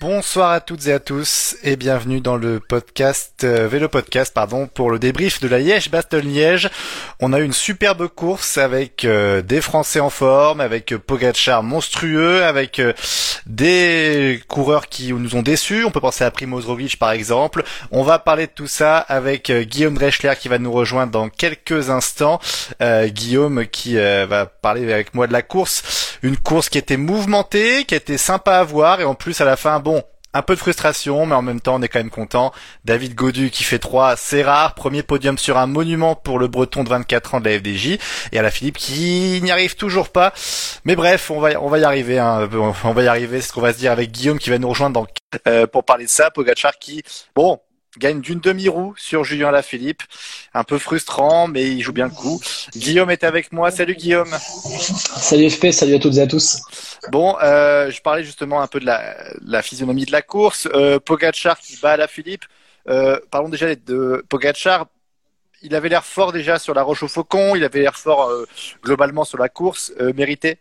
Bonsoir à toutes et à tous et bienvenue dans le podcast euh, vélo podcast pardon pour le débrief de la Liège Bastogne Liège. On a eu une superbe course avec euh, des Français en forme, avec euh, monstrueux, avec euh, des coureurs qui nous ont déçus. On peut penser à Primoz Roglic par exemple. On va parler de tout ça avec euh, Guillaume Dreschler qui va nous rejoindre dans quelques instants. Guillaume qui va parler avec moi de la course, une course qui était mouvementée, qui était sympa à voir et en plus à la fin un peu de frustration, mais en même temps, on est quand même content. David Godu qui fait 3, c'est rare. Premier podium sur un monument pour le breton de 24 ans de la FDJ. Et à la Philippe qui n'y arrive toujours pas. Mais bref, on va, on va y arriver. Hein. On va y arriver. C'est ce qu'on va se dire avec Guillaume qui va nous rejoindre euh, pour parler de ça. Pogachar qui, bon, gagne d'une demi-roue sur Julien Lafilippe. Un peu frustrant, mais il joue bien le coup. Guillaume est avec moi. Salut Guillaume. Salut FP, salut à toutes et à tous. Bon, euh, je parlais justement un peu de la, la physionomie de la course. Euh, Pogacar qui bat Lafilippe. Euh, parlons déjà de Pogacar. Il avait l'air fort déjà sur la Roche au Faucon. Il avait l'air fort euh, globalement sur la course. Euh, mérité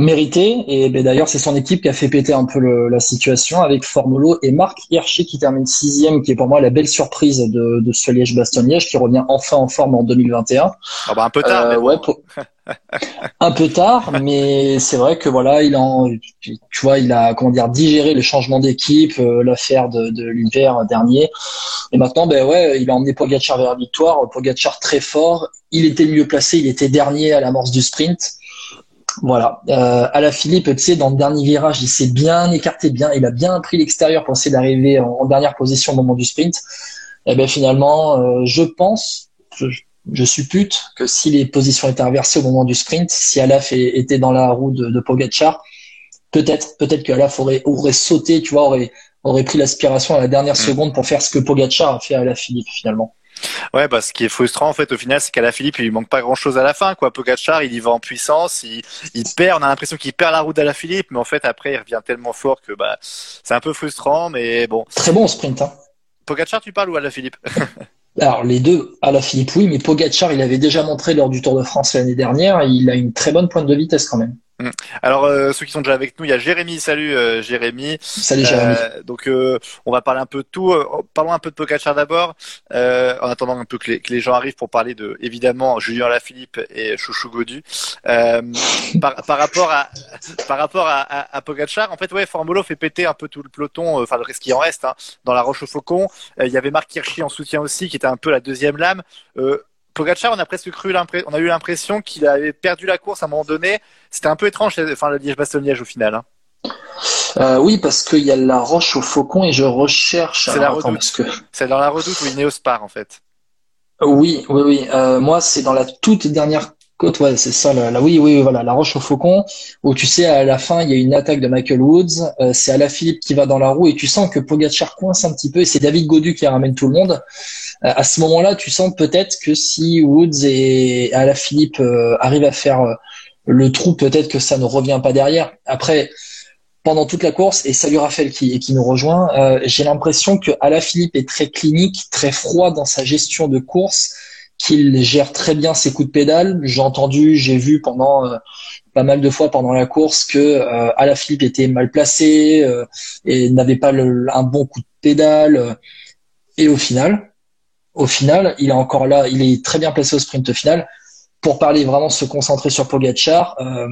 Mérité, et ben, d'ailleurs c'est son équipe qui a fait péter un peu le, la situation avec Formolo et Marc Hirschi qui termine sixième, qui est pour moi la belle surprise de, de ce Liège-Bastogne-Liège, qui revient enfin en forme en 2021. Ah bah un peu tard. Euh, mais bon. ouais, pour- un peu tard, mais c'est vrai que voilà, il en, tu vois, il a comment dire digéré le changement d'équipe, euh, l'affaire de, de l'hiver dernier, et maintenant, ben ouais, il a emmené Pogacar vers la victoire. Pogacar très fort, il était le mieux placé, il était dernier à l'amorce du sprint. Voilà. Euh, à la Philippe, tu sais, dans le dernier virage, il s'est bien écarté, bien, il a bien pris l'extérieur pour essayer d'arriver en, en dernière position au moment du sprint. Et ben finalement, euh, je pense, je, je suppute que si les positions étaient inversées au moment du sprint, si Alaf était dans la roue de, de Pogacar, peut-être, peut-être que Alaf aurait, aurait sauté, tu vois, aurait, aurait pris l'aspiration à la dernière Mm. seconde pour faire ce que Pogacar a fait à la Philippe finalement. Ouais, bah ce qui est frustrant en fait au final, c'est qu'à la Philippe, il lui manque pas grand chose à la fin. Quoi, Pogacar, il y va en puissance, il, il perd. On a l'impression qu'il perd la route à la Philippe, mais en fait après, il revient tellement fort que bah c'est un peu frustrant. Mais bon, Très bon sprint, hein. Pogacar, tu parles ou à la Philippe? Alors les deux à la Philippe, oui, mais Pogacar, il avait déjà montré lors du Tour de France l'année dernière, il a une très bonne pointe de vitesse quand même. Alors euh, ceux qui sont déjà avec nous, il y a Jérémy. Salut euh, Jérémy. Salut Jérémy. Euh, donc euh, on va parler un peu de tout. Euh, parlons un peu de Pogacar d'abord, euh, en attendant un peu que les, que les gens arrivent pour parler de évidemment Julien Lafilippe et Chouchou Godu. Euh, par, par rapport à par rapport à, à, à Pogacar, en fait ouais, Formolo fait péter un peu tout le peloton, euh, enfin le reste qui en reste hein, dans la Roche au Faucon. Euh, Il y avait Marc Hirschi en soutien aussi, qui était un peu la deuxième lame. Euh, Pogacar, on a presque cru on a eu l'impression qu'il avait perdu la course à un moment donné. C'était un peu étrange, enfin le Liège-Bastogne-Liège au final. Hein. Euh, oui, parce qu'il y a la roche au faucon et je recherche. C'est la redoute. parce que C'est dans la redoute où Ineos part en fait. oui, oui, oui. Euh, moi, c'est dans la toute dernière Ouais, c'est ça. La- oui, oui, voilà, la roche au faucon où tu sais à la fin il y a une attaque de Michael Woods. Euh, c'est Alaphilippe qui va dans la roue et tu sens que Pogacar coince un petit peu et c'est David Godu qui ramène tout le monde. Euh, à ce moment-là, tu sens peut-être que si Woods et Alaphilippe euh, arrivent à faire le trou, peut-être que ça ne revient pas derrière. Après, pendant toute la course, et salut Raphaël qui, qui nous rejoint, j'ai l'impression que Alaphilippe est très clinique, très froid dans sa gestion de course, qu'il gère très bien ses coups de pédale. J'ai entendu, j'ai vu pendant euh, pas mal de fois pendant la course que euh, Alaphilippe était mal placé euh, et n'avait pas le- un bon coup de pédale. et au final, au final, il est encore là, il est très bien placé au sprint final. Pour parler vraiment se concentrer sur Pogacar, euh,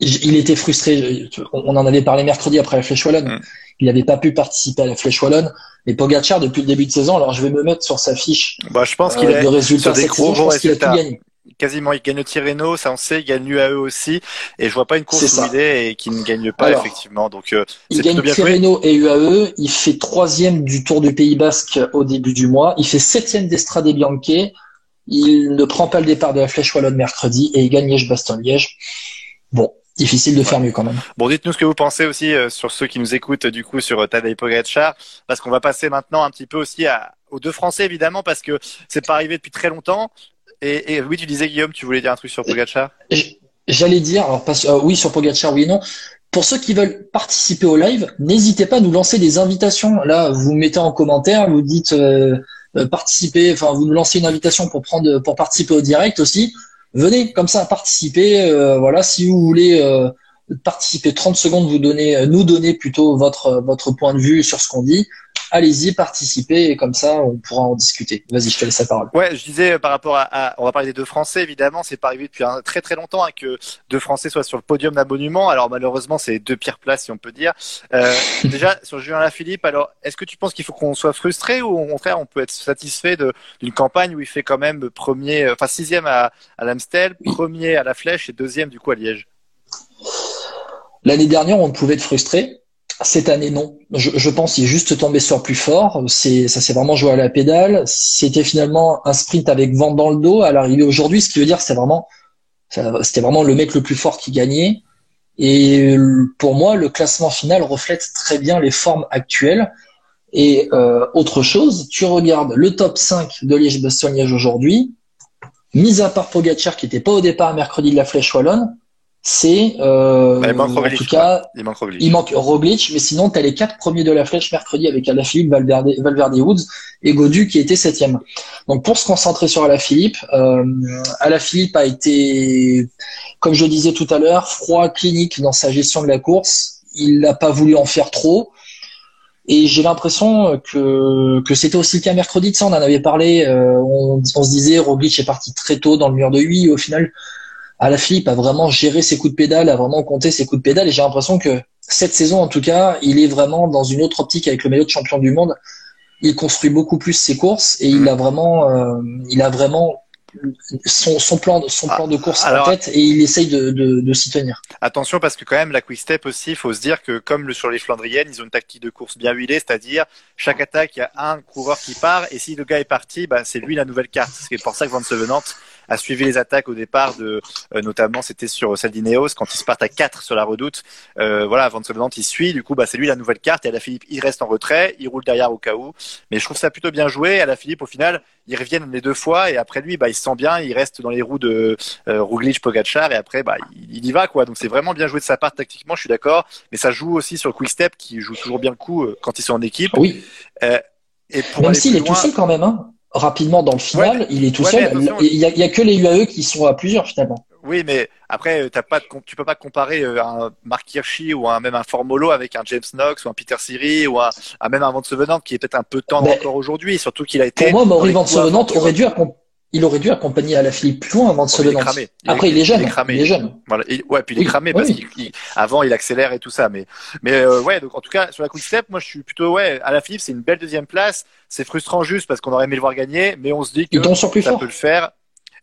il était frustré. On en avait parlé mercredi après la Flèche Wallonne. Mm. Il n'avait pas pu participer à la Flèche Wallonne. Mais Pogacar, depuis le début de saison, alors je vais me mettre sur sa fiche Bah, je pense euh, qu'il est de résultats sur des cette gros, saison. Je pense qu'il a tout gagné. quasiment. Il gagne le Tirreno, ça on sait, il gagne l'UAE aussi. Et je vois pas une course où il est et qui ne gagne pas Alors, effectivement. Donc euh, Il gagne bien. Tirreno et UAE. Il fait troisième du Tour du Pays Basque au début du mois. Il fait septième d'Estrade Bianche. Il ne prend pas le départ de la Flèche Wallonne mercredi et il gagne Liège-Bastogne-Liège. Bon, difficile de faire mieux quand même. Bon, dites-nous ce que vous pensez aussi euh, sur ceux qui nous écoutent du coup sur euh, Tadej Pogacar, parce qu'on va passer maintenant un petit peu aussi à, aux deux Français évidemment parce que c'est pas arrivé depuis très longtemps. Et, et, oui, tu disais Guillaume, tu voulais dire un truc sur Pogacar? J'allais dire, alors pas, euh, oui sur Pogacar, oui et non. Pour ceux qui veulent participer au live, n'hésitez pas à nous lancer des invitations. Là, vous mettez en commentaire, vous dites euh, euh, participer, enfin vous nous lancez une invitation pour prendre, pour participer au direct aussi. Venez comme ça participer. voilà, si vous voulez participer 30 secondes, vous donner, euh, nous donner plutôt votre, euh, votre point de vue sur ce qu'on dit. Allez-y, participez et comme ça, on pourra en discuter. Vas-y, je te laisse la parole. Ouais, je disais euh, par rapport à, on va parler des deux Français, évidemment, c'est pas arrivé depuis un, très très longtemps hein, que deux Français soient sur le podium d'un monument. Alors malheureusement, c'est deux pires places, si on peut dire. Euh, déjà sur Julien Lafilippe, alors est-ce que tu penses qu'il faut qu'on soit frustré ou au contraire on peut être satisfait d'une campagne où il fait quand même premier, enfin sixième à, à l'Amstel, premier à la Flèche et deuxième du coup à Liège? L'année dernière, on pouvait être frustré. Cette année, non. Je, pense qu'il est juste tombé sur plus fort. C'est, ça s'est vraiment joué à la pédale. C'était finalement un sprint avec vent dans le dos à l'arrivée aujourd'hui, ce qui veut dire que c'était vraiment, c'était vraiment le mec le plus fort qui gagnait. Et pour moi, le classement final reflète très bien les formes actuelles. Et euh, autre chose, tu regardes le top 5 de Liège-Bastogne-Liège aujourd'hui, mis à part Pogacar qui n'était pas au départ mercredi de la Flèche Wallonne, c'est euh, bah, il manque Roglic, en tout cas il manque Roglic. il manque Roglic mais sinon tu as les quatre premiers de la flèche mercredi avec Alaphilippe Valverde Valverde Woods et Godu qui était septième. Donc pour se concentrer sur Alaphilippe euh, Alaphilippe a été comme je disais tout à l'heure froid clinique dans sa gestion de la course. Il n'a pas voulu en faire trop. Et j'ai l'impression que, que c'était aussi le cas mercredi de ça on en avait parlé euh, on, on, se disait Roglic est parti très tôt dans le mur de 8 au final Alaphilippe a vraiment géré ses coups de pédale, a vraiment compté ses coups de pédale, et j'ai l'impression que cette saison, en tout cas, il est vraiment dans une autre optique avec le maillot de champion du monde. Il construit beaucoup plus ses courses et il a vraiment, euh, il a vraiment son, son, plan, son plan de course en tête et il essaye de, de, de s'y tenir. Attention parce que quand même la quick step aussi, il faut se dire que comme le, sur les Flandriennes, ils ont une tactique de course bien huilée, c'est-à-dire chaque attaque, il y a un coureur qui part et si le gars est parti, bah, c'est lui la nouvelle carte. C'est pour ça que Van Sevenant a suivi les attaques au départ de, euh, notamment c'était sur Saldineos quand ils se partent à 4 sur la redoute. Euh, voilà, Van Sevenant il suit, du coup bah c'est lui la nouvelle carte et à la Philippe il reste en retrait, il roule derrière au cas où. Mais je trouve ça plutôt bien joué. À la Philippe au final, ils reviennent les deux fois et après lui bah il se sent bien, il reste dans les roues de euh, Roglic, Pogacar et après bah il, y va quoi. Donc c'est vraiment bien joué de sa part tactiquement, je suis d'accord. Mais ça joue aussi sur le quick step qui joue toujours bien le coup euh, quand ils sont en équipe. Oui. Euh, et pour même s'il est tout seul quand même. Hein rapidement dans le final, il est tout seul. Il y, a, y, a, que les UAE qui sont à plusieurs finalement. Oui, mais après, t'as pas de, tu peux pas comparer euh, un Mark Hirschi ou un, même un Formolo avec un James Knox ou un Peter Siri ou un, même un Van Sevenant qui est peut-être un peu tendre encore aujourd'hui, surtout qu'il a été. Pour moi, Maury Van Sevenant aurait dû il aurait dû accompagner à la Philippe plus loin avant de se le lancer. Après, il est jeune. Il est cramé. Il est jeune. Voilà. ouais, puis il est cramé parce qu'avant, il accélère et tout ça. Mais, mais euh, ouais, donc en tout cas, sur la quick step, moi, je suis plutôt, ouais, à la Philippe, c'est une belle deuxième place. C'est frustrant juste parce qu'on aurait aimé le voir gagner, mais on se dit que ça peut le faire.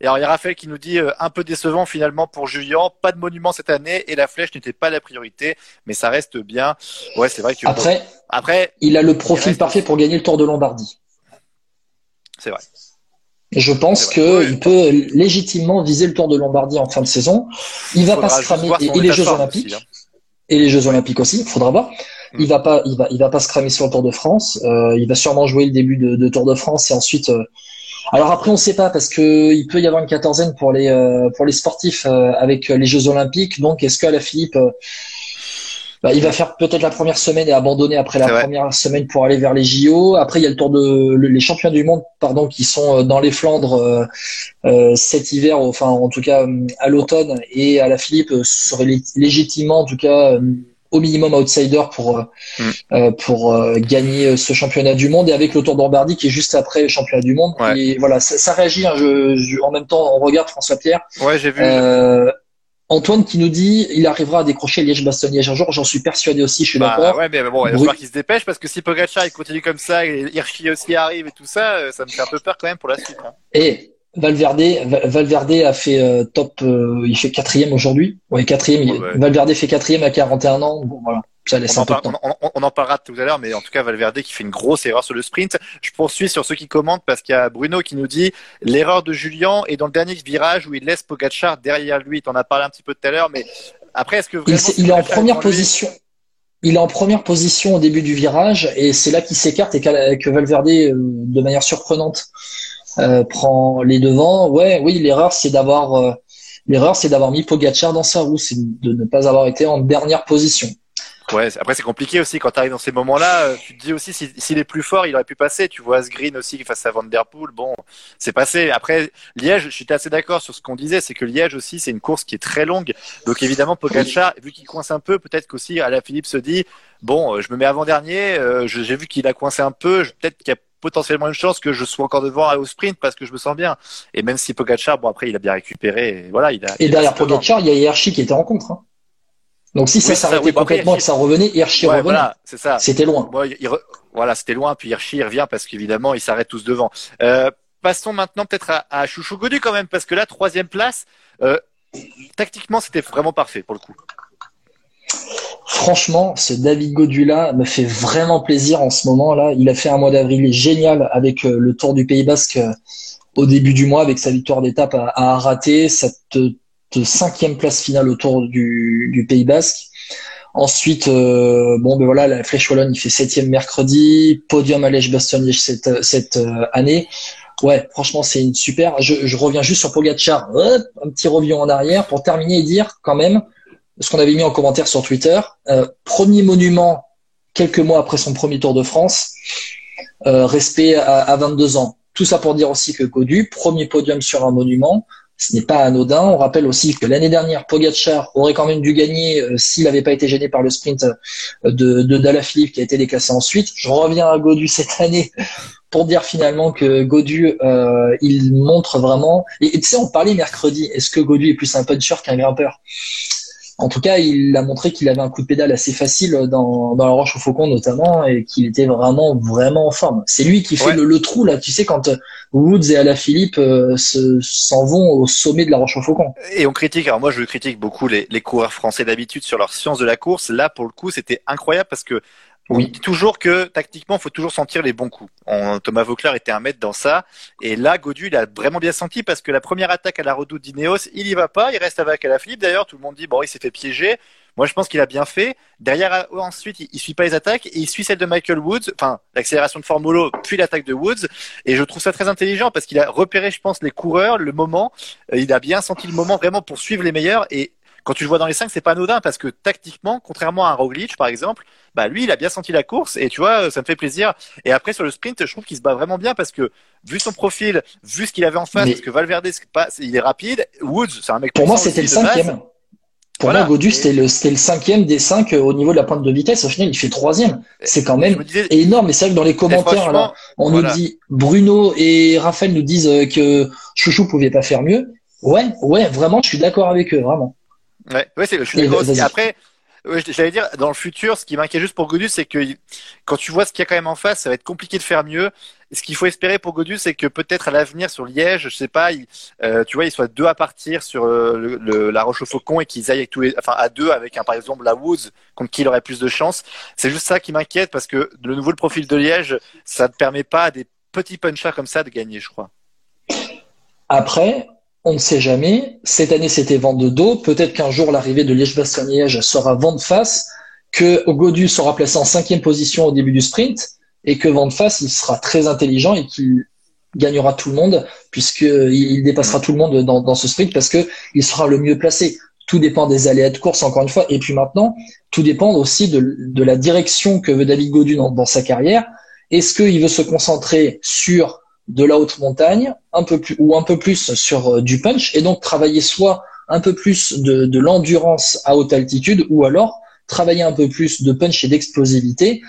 Et alors, il y a Raphaël qui nous dit euh, un peu décevant finalement pour Julien, pas de monument cette année et la flèche n'était pas la priorité, mais ça reste bien. Ouais, c'est vrai que après, après, il a le profil parfait pour gagner le Tour de Lombardie. C'est vrai. Je pense qu'il peut légitimement viser le Tour de Lombardie en fin de saison. Il va pas se cramer et, les Jeux Olympiques. Hein. Et les Jeux Olympiques aussi, faudra voir. Il mm. va pas, il va, il va pas se cramer sur le Tour de France. Euh, il va sûrement jouer le début de, de Tour de France et ensuite. Euh... Alors après, on sait pas parce que il peut y avoir une quatorzaine pour les euh, pour les sportifs euh, avec les Jeux Olympiques. Donc, est-ce qu'à la Philippe bah, il va faire peut-être la première semaine et abandonner après la première semaine pour aller vers les JO. Après, il y a le tour de les champions du monde, pardon, qui sont euh, dans les Flandres euh, euh, cet hiver, enfin en tout cas à l'automne. Et à la Philippe serait légitimement, en tout cas au minimum outsider pour mm. pour gagner ce championnat du monde. Et avec le Tour de qui est juste après le championnat du monde. Et voilà ça, ça réagit hein, je, en même temps on regarde François Pierre ouais j'ai vu Antoine qui nous dit il arrivera à décrocher Liège-Bastogne-Liège un jour. J'en suis persuadé aussi, je suis bah, d'accord. Ouais, mais bon, il va falloir qu'il se dépêche parce que si Pogacar il continue comme ça et Hirschi aussi arrive et tout ça, euh, ça me fait un peu peur quand même pour la suite. Hein. Et Valverde, Valverde a fait euh, top, euh, il fait quatrième aujourd'hui. Ouais, quatrième. Valverde fait quatrième à 41 ans. Bon, voilà on, en parlera tout à l'heure, mais en tout cas, Valverde qui fait une grosse erreur sur le sprint. Je poursuis sur ceux qui commentent parce qu'il y a Bruno qui nous dit l'erreur de Julien est dans le dernier virage où il laisse Pogacar derrière lui. Tu en as parlé un petit peu tout à l'heure, mais après, est-ce que il, est en première position il est en première position au début du virage et c'est là qu'il s'écarte et que Valverde, euh, de manière surprenante, euh, prend les devants. Ouais, oui, l'erreur c'est d'avoir euh, l'erreur c'est d'avoir mis Pogacar dans sa roue, c'est de ne pas avoir été en dernière position. Ouais, après c'est compliqué aussi quand tu arrives dans ces moments-là. Euh, tu te dis aussi s'il est plus fort, il aurait pu passer. Tu vois Asgreen aussi face à Van Der Poel. Bon, c'est passé. Après Liège, je suis assez d'accord sur ce qu'on disait, c'est que Liège aussi c'est une course qui est très longue. Donc évidemment Pogacar, vu qu'il coince un peu, peut-être qu'aussi la Philippe se dit bon, euh, je me mets avant dernier. Euh, j'ai vu qu'il a coincé un peu. Peut-être qu'il y a potentiellement une chance que je sois encore devant au sprint parce que je me sens bien. Et même si Pogacar, bon après il a bien récupéré. Et voilà, il a. Et derrière Pogacar, il y a Hirschi qui était en contre. Hein. Donc si ça s'arrêtait complètement et que ça revenait, Hirschi revenait. Voilà, c'est ça. C'était loin. Voilà, c'était loin. Puis Hirschi revient parce qu'évidemment, ils s'arrêtent tous devant. Euh, passons maintenant peut-être à, à Chouchou Godu quand même, parce que là, troisième place, euh, tactiquement, c'était vraiment parfait pour le coup. Franchement, ce David Godu-là me fait vraiment plaisir en ce moment-là. Il a fait un mois d'avril génial avec euh, le Tour du Pays Basque au début du mois avec sa victoire d'étape à, à cinquième place finale autour du, du Pays Basque. Ensuite, euh, bon ben voilà, la Flèche Wallonne, il fait septième mercredi, podium à Lèche-Bastogne cette, cette euh, année. Ouais, franchement, c'est une super. Je, je, reviens juste sur Pogacar, un petit review en arrière pour terminer et dire quand même ce qu'on avait mis en commentaire sur Twitter. Euh, premier monument quelques mois après son premier Tour de France, euh, respect à, à 22 ans. Tout ça pour dire aussi que Godu, premier podium sur un monument, ce n'est pas anodin. On rappelle aussi que l'année dernière, Pogacar aurait quand même dû gagner euh, s'il n'avait pas été gêné par le sprint euh, de, de Dalla Philippe qui a été déclassé ensuite. Je reviens à Godu cette année pour dire finalement que Godu, euh, il montre vraiment. Et tu sais, on parlait mercredi. Est-ce que Godu est plus un puncher qu'un grimpeur? En tout cas, il a montré qu'il avait un coup de pédale assez facile dans, dans la Roche au Faucon notamment et qu'il était vraiment vraiment en forme. C'est lui qui fait le, trou là. Tu sais quand Woods et Alaphilippe euh, s'en vont au sommet de la Roche au Faucon. Et on critique. Alors moi, je critique beaucoup les, les coureurs français d'habitude sur leur science de la course. Là, pour le coup, c'était incroyable parce que oui. On dit toujours que tactiquement, il faut toujours sentir les bons coups. Thomas Vauclair était un maître dans ça. Et là, Godu, il a vraiment bien senti parce que la première attaque à la redoute d'Ineos, il y va pas. Il reste avec Alaphilippe. D'ailleurs, tout le monde dit, bon, il s'est fait piéger. Moi, je pense qu'il a bien fait. Derrière, ensuite, il, suit pas les attaques et il suit celle de Michael Woods, enfin, l'accélération de Formolo, puis l'attaque de Woods. Et je trouve ça très intelligent parce qu'il a repéré, je pense, les coureurs, le moment. Euh, il a bien senti le moment vraiment pour suivre les meilleurs. Et quand tu le vois dans les cinq, c'est pas anodin parce que tactiquement, contrairement à un Roglic par exemple, bah lui, il a bien senti la course et tu vois, ça me fait plaisir. Et après sur le sprint, je trouve qu'il se bat vraiment bien parce que vu son profil, vu ce qu'il avait en face, parce que Valverde, pas, il est rapide. Woods, c'est un mec. Pour moi, c'était le cinquième. Pour moi, Godu, c'était le, c'était le cinquième des cinq euh, au niveau de la pointe de vitesse. Au final, il fait troisième. C'est quand même énorme. Et c'est vrai que dans les commentaires, là, on nous dit, Bruno et Raphaël nous disent euh, que Chouchou pouvait pas faire mieux. Ouais, ouais, vraiment, je suis d'accord avec eux, vraiment. Ouais, ouais c'est, je suis d'accord aussi. Après, j'allais dire, dans le futur, ce qui m'inquiète juste pour Godus, c'est que quand tu vois ce qu'il y a quand même en face, ça va être compliqué de faire mieux. Et ce qu'il faut espérer pour Godus, c'est que peut-être à l'avenir sur Liège, je sais pas, il, euh, tu vois, il soit deux à partir sur euh, le, la Roche au Faucon et qu'ils aillent avec tous les, enfin à deux avec un par exemple la Woods contre qui il aurait plus de chance. C'est juste ça qui m'inquiète parce que de nouveau le profil de Liège, ça ne permet pas à des petits punchers comme ça de gagner, je crois. Après, on ne sait jamais. Cette année, c'était vent de dos. Peut-être qu'un jour, l'arrivée de Liège-Bastogne-Liège sera vent de face, que Godu sera placé en cinquième position au début du sprint, et que vent de face, il sera très intelligent et qu'il gagnera tout le monde, puisqu'il dépassera tout le monde dans, ce sprint, parce que il sera le mieux placé. Tout dépend des aléas de course, encore une fois. Et puis maintenant, tout dépend aussi de, la direction que veut David Godu dans, dans sa carrière. Est-ce qu'il veut se concentrer sur de la haute montagne, un peu plus ou un peu plus sur euh, du punch, et donc travailler soit un peu plus de, de l'endurance à haute altitude, ou alors travailler un peu plus de punch et d'explosivité.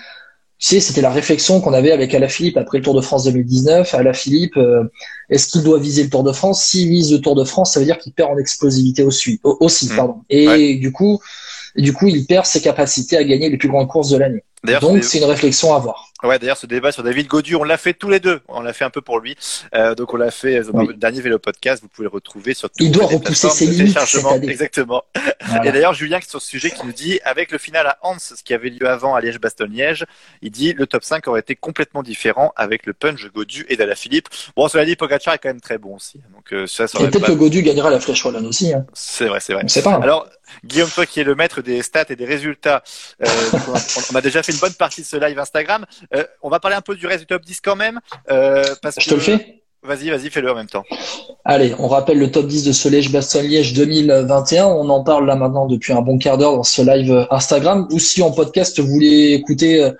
Tu sais, c'était la réflexion qu'on avait avec Alaphilippe après le Tour de France 2019. Alaphilippe, euh, est-ce qu'il doit viser le Tour de France? S'il vise le Tour de France, ça veut dire qu'il perd en explosivité aussi. aussi mmh. pardon. Et du coup, du coup, il perd ses capacités à gagner les plus grandes courses de l'année. Donc, c'est une réflexion à avoir. Ouais, d'ailleurs, ce débat sur David Godu, on l'a fait tous les deux. On l'a fait un peu pour lui. Euh, donc, on l'a fait dans Oui. le dernier vélo podcast. Vous pouvez le retrouver sur Il doit repousser ses limites. Exactement. Voilà. Et d'ailleurs, Julien, qui est sur ce sujet, qui nous dit, avec le final à Hans, ce qui avait lieu avant à Liège-Bastogne-Liège, il dit, le top 5 aurait été complètement différent avec le punch Godu et Philippe. Bon, cela dit, Pogacar est quand même très bon aussi. Donc, euh, ça, ça Et peut-être pas... que Godu gagnera la Flèche Wallonne aussi. Hein. C'est vrai, c'est vrai. On sait pas. Alors, Guillaume, toi qui es le maître des stats et des résultats, euh, on a déjà fait une bonne partie de ce live Instagram. Euh, on va parler un peu du reste du top 10 quand même. Euh, parce Je que... te le fais Vas-y, vas-y, fais-le en même temps. Allez, on rappelle le top 10 de ce Liège-Bastogne-Liège 2021. On en parle là maintenant depuis un bon quart d'heure dans ce live Instagram. Ou si en podcast vous voulez écouter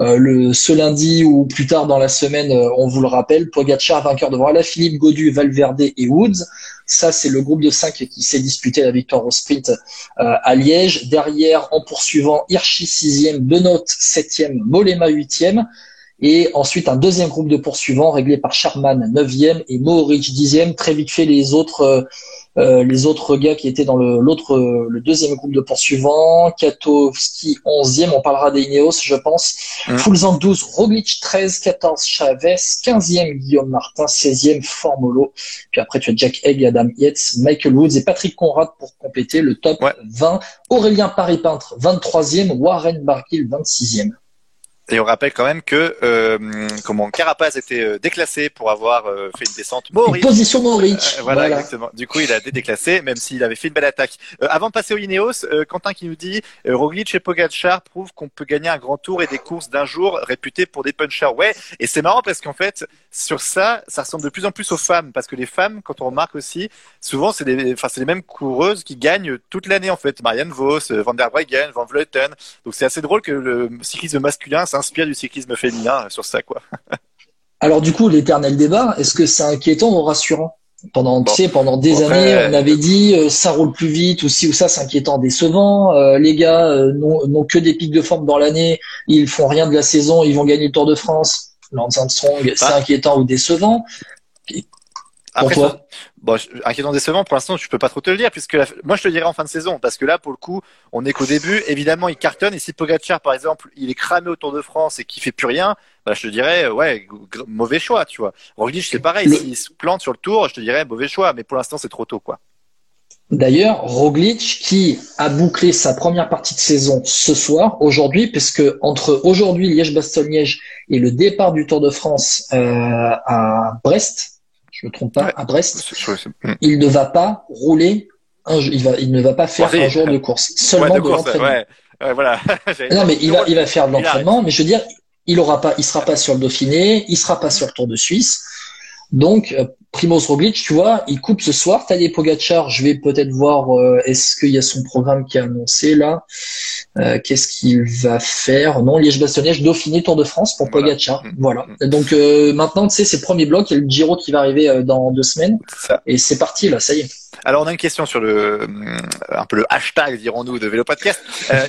euh, le ce lundi ou plus tard dans la semaine, on vous le rappelle. Pogacar vainqueur devant Philippe Godu, Valverde et Woods. Ça, c'est le groupe de 5 qui s'est disputé la victoire au sprint euh, à Liège. Derrière, en poursuivant, Hirschi 6e, Benoît 7e, Molema 8e. Et ensuite, un deuxième groupe de poursuivants réglé par Sharman 9e et Mohoric 10e. Très vite fait, les autres, euh, euh, les autres gars qui étaient dans le, l'autre, le deuxième groupe de poursuivants. Katowski 11e, on parlera des Ineos, je pense. Mm. Fulzang 12, Roglic 13, 14, Chavez, 15e Guillaume Martin, 16e Formolo. Puis après, tu as Jack Egg, Adam Yates, Michael Woods et Patrick Conrad pour compléter le top Ouais. 20. Aurélien Paris-Peintre, 23e, Warren Barguil, 26e. Et on rappelle quand même que euh, comment Carapaz était euh, déclassé pour avoir euh, fait une descente Mohoric. position Mohoric. Euh, voilà, exactement. Du coup, il a été déclassé, même s'il avait fait une belle attaque. Euh, avant de passer au Ineos, euh, Quentin qui nous dit euh, Roglic et Pogacar prouvent qu'on peut gagner un grand tour et des courses d'un jour réputées pour des punchers. Ouais, et c'est marrant parce qu'en fait, sur ça, ça ressemble de plus en plus aux femmes, parce que les femmes, quand on remarque aussi, souvent c'est des, enfin c'est les mêmes coureuses qui gagnent toute l'année en fait. Marianne Vos, euh, Van der Breggen, Van Vleuten. Donc c'est assez drôle que le cyclisme masculin s'inspire du cyclisme féminin euh, sur ça, quoi. Alors du coup, l'éternel débat, est-ce que c'est inquiétant ou rassurant? Pendant, Bon. tu sais, pendant des Bon, après, années, on avait dit euh, ça roule plus vite ou ci ou ça, c'est inquiétant, décevant. Euh, les gars euh, n'ont n'ont que des pics de forme dans l'année, ils font rien de la saison, ils vont gagner le Tour de France. Lance Armstrong, c'est Bah. inquiétant ou décevant Après, toi bon, inquiétant décevant, pour l'instant, je peux pas trop te le dire, puisque la- moi, je te le dirais en fin de saison, parce que là, pour le coup, on est qu'au début. Évidemment, il cartonne, et si Pogacar, par exemple, il est cramé au Tour de France et qu'il fait plus rien, bah, je te dirais, euh, ouais, mauvais choix, tu vois. Roglic, c'est pareil, s'il se plante sur le Tour, je te dirais mauvais choix, mais pour l'instant, c'est trop tôt, quoi. D'ailleurs, Roglic qui a bouclé sa première partie de saison ce soir, aujourd'hui, parce que entre aujourd'hui Liège-Bastogne-Liège et le départ du Tour de France euh, à Brest, je me trompe pas, Ouais. à Brest, hmm. il ne va pas rouler, un, il va, il ne va pas faire un jour de course, seulement Ouais, de, l'entraînement. ouais. Ouais, voilà. Non, mais il va, il va faire de l'entraînement, mais je veux dire, il aura pas, il sera pas sur le Dauphiné, il sera pas sur le Tour de Suisse. Donc, euh, Primoz Roglic, tu vois, il coupe ce soir. Tadej Pogacar, je vais peut-être voir, euh, est-ce qu'il y a son programme qui est annoncé là? Euh, Qu'est-ce qu'il va faire? Non, Liège-Bastogne-Liège, Dauphiné, Tour de France pour Voilà. Pogacar. Mm. Voilà. Donc euh, maintenant, tu sais, c'est le premier bloc, il y a le Giro qui va arriver dans deux semaines, ça. et c'est parti là, ça y est. Alors on a une question sur le un peu le hashtag dirons-nous de Vélo Podcast.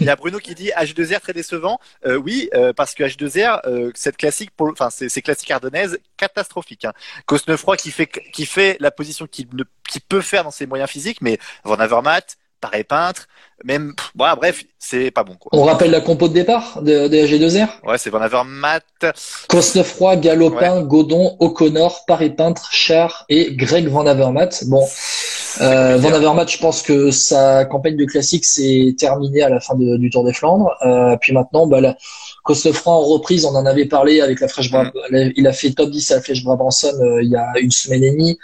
Il y a Bruno qui dit H2R très décevant. Oui, parce que H2R euh, cette classique enfin c'est c'est classique ardennaise catastrophique. Hein. Cosnefroy qui fait qui fait la position qu'il ne qui peut faire dans ses moyens physiques, mais Van Avermaet, pareil peintre, même voilà, bref c'est pas bon quoi. On rappelle la compo de départ de, de AG2R Ouais c'est Van Avermaet. Cosnefroy, Galopin, Godon, O'Connor, Paris Peintre, Char et Greg Van Avermaet. Bon, euh, Van Avermaet, je pense que sa campagne de classique s'est terminée à la fin de- du Tour des Flandres. Euh, puis maintenant, bah, la, Cosnefroy en reprise, on en avait parlé avec la Flèche Bra- Il a fait top 10 à la Flèche Brabanson euh, il y a une semaine et demie.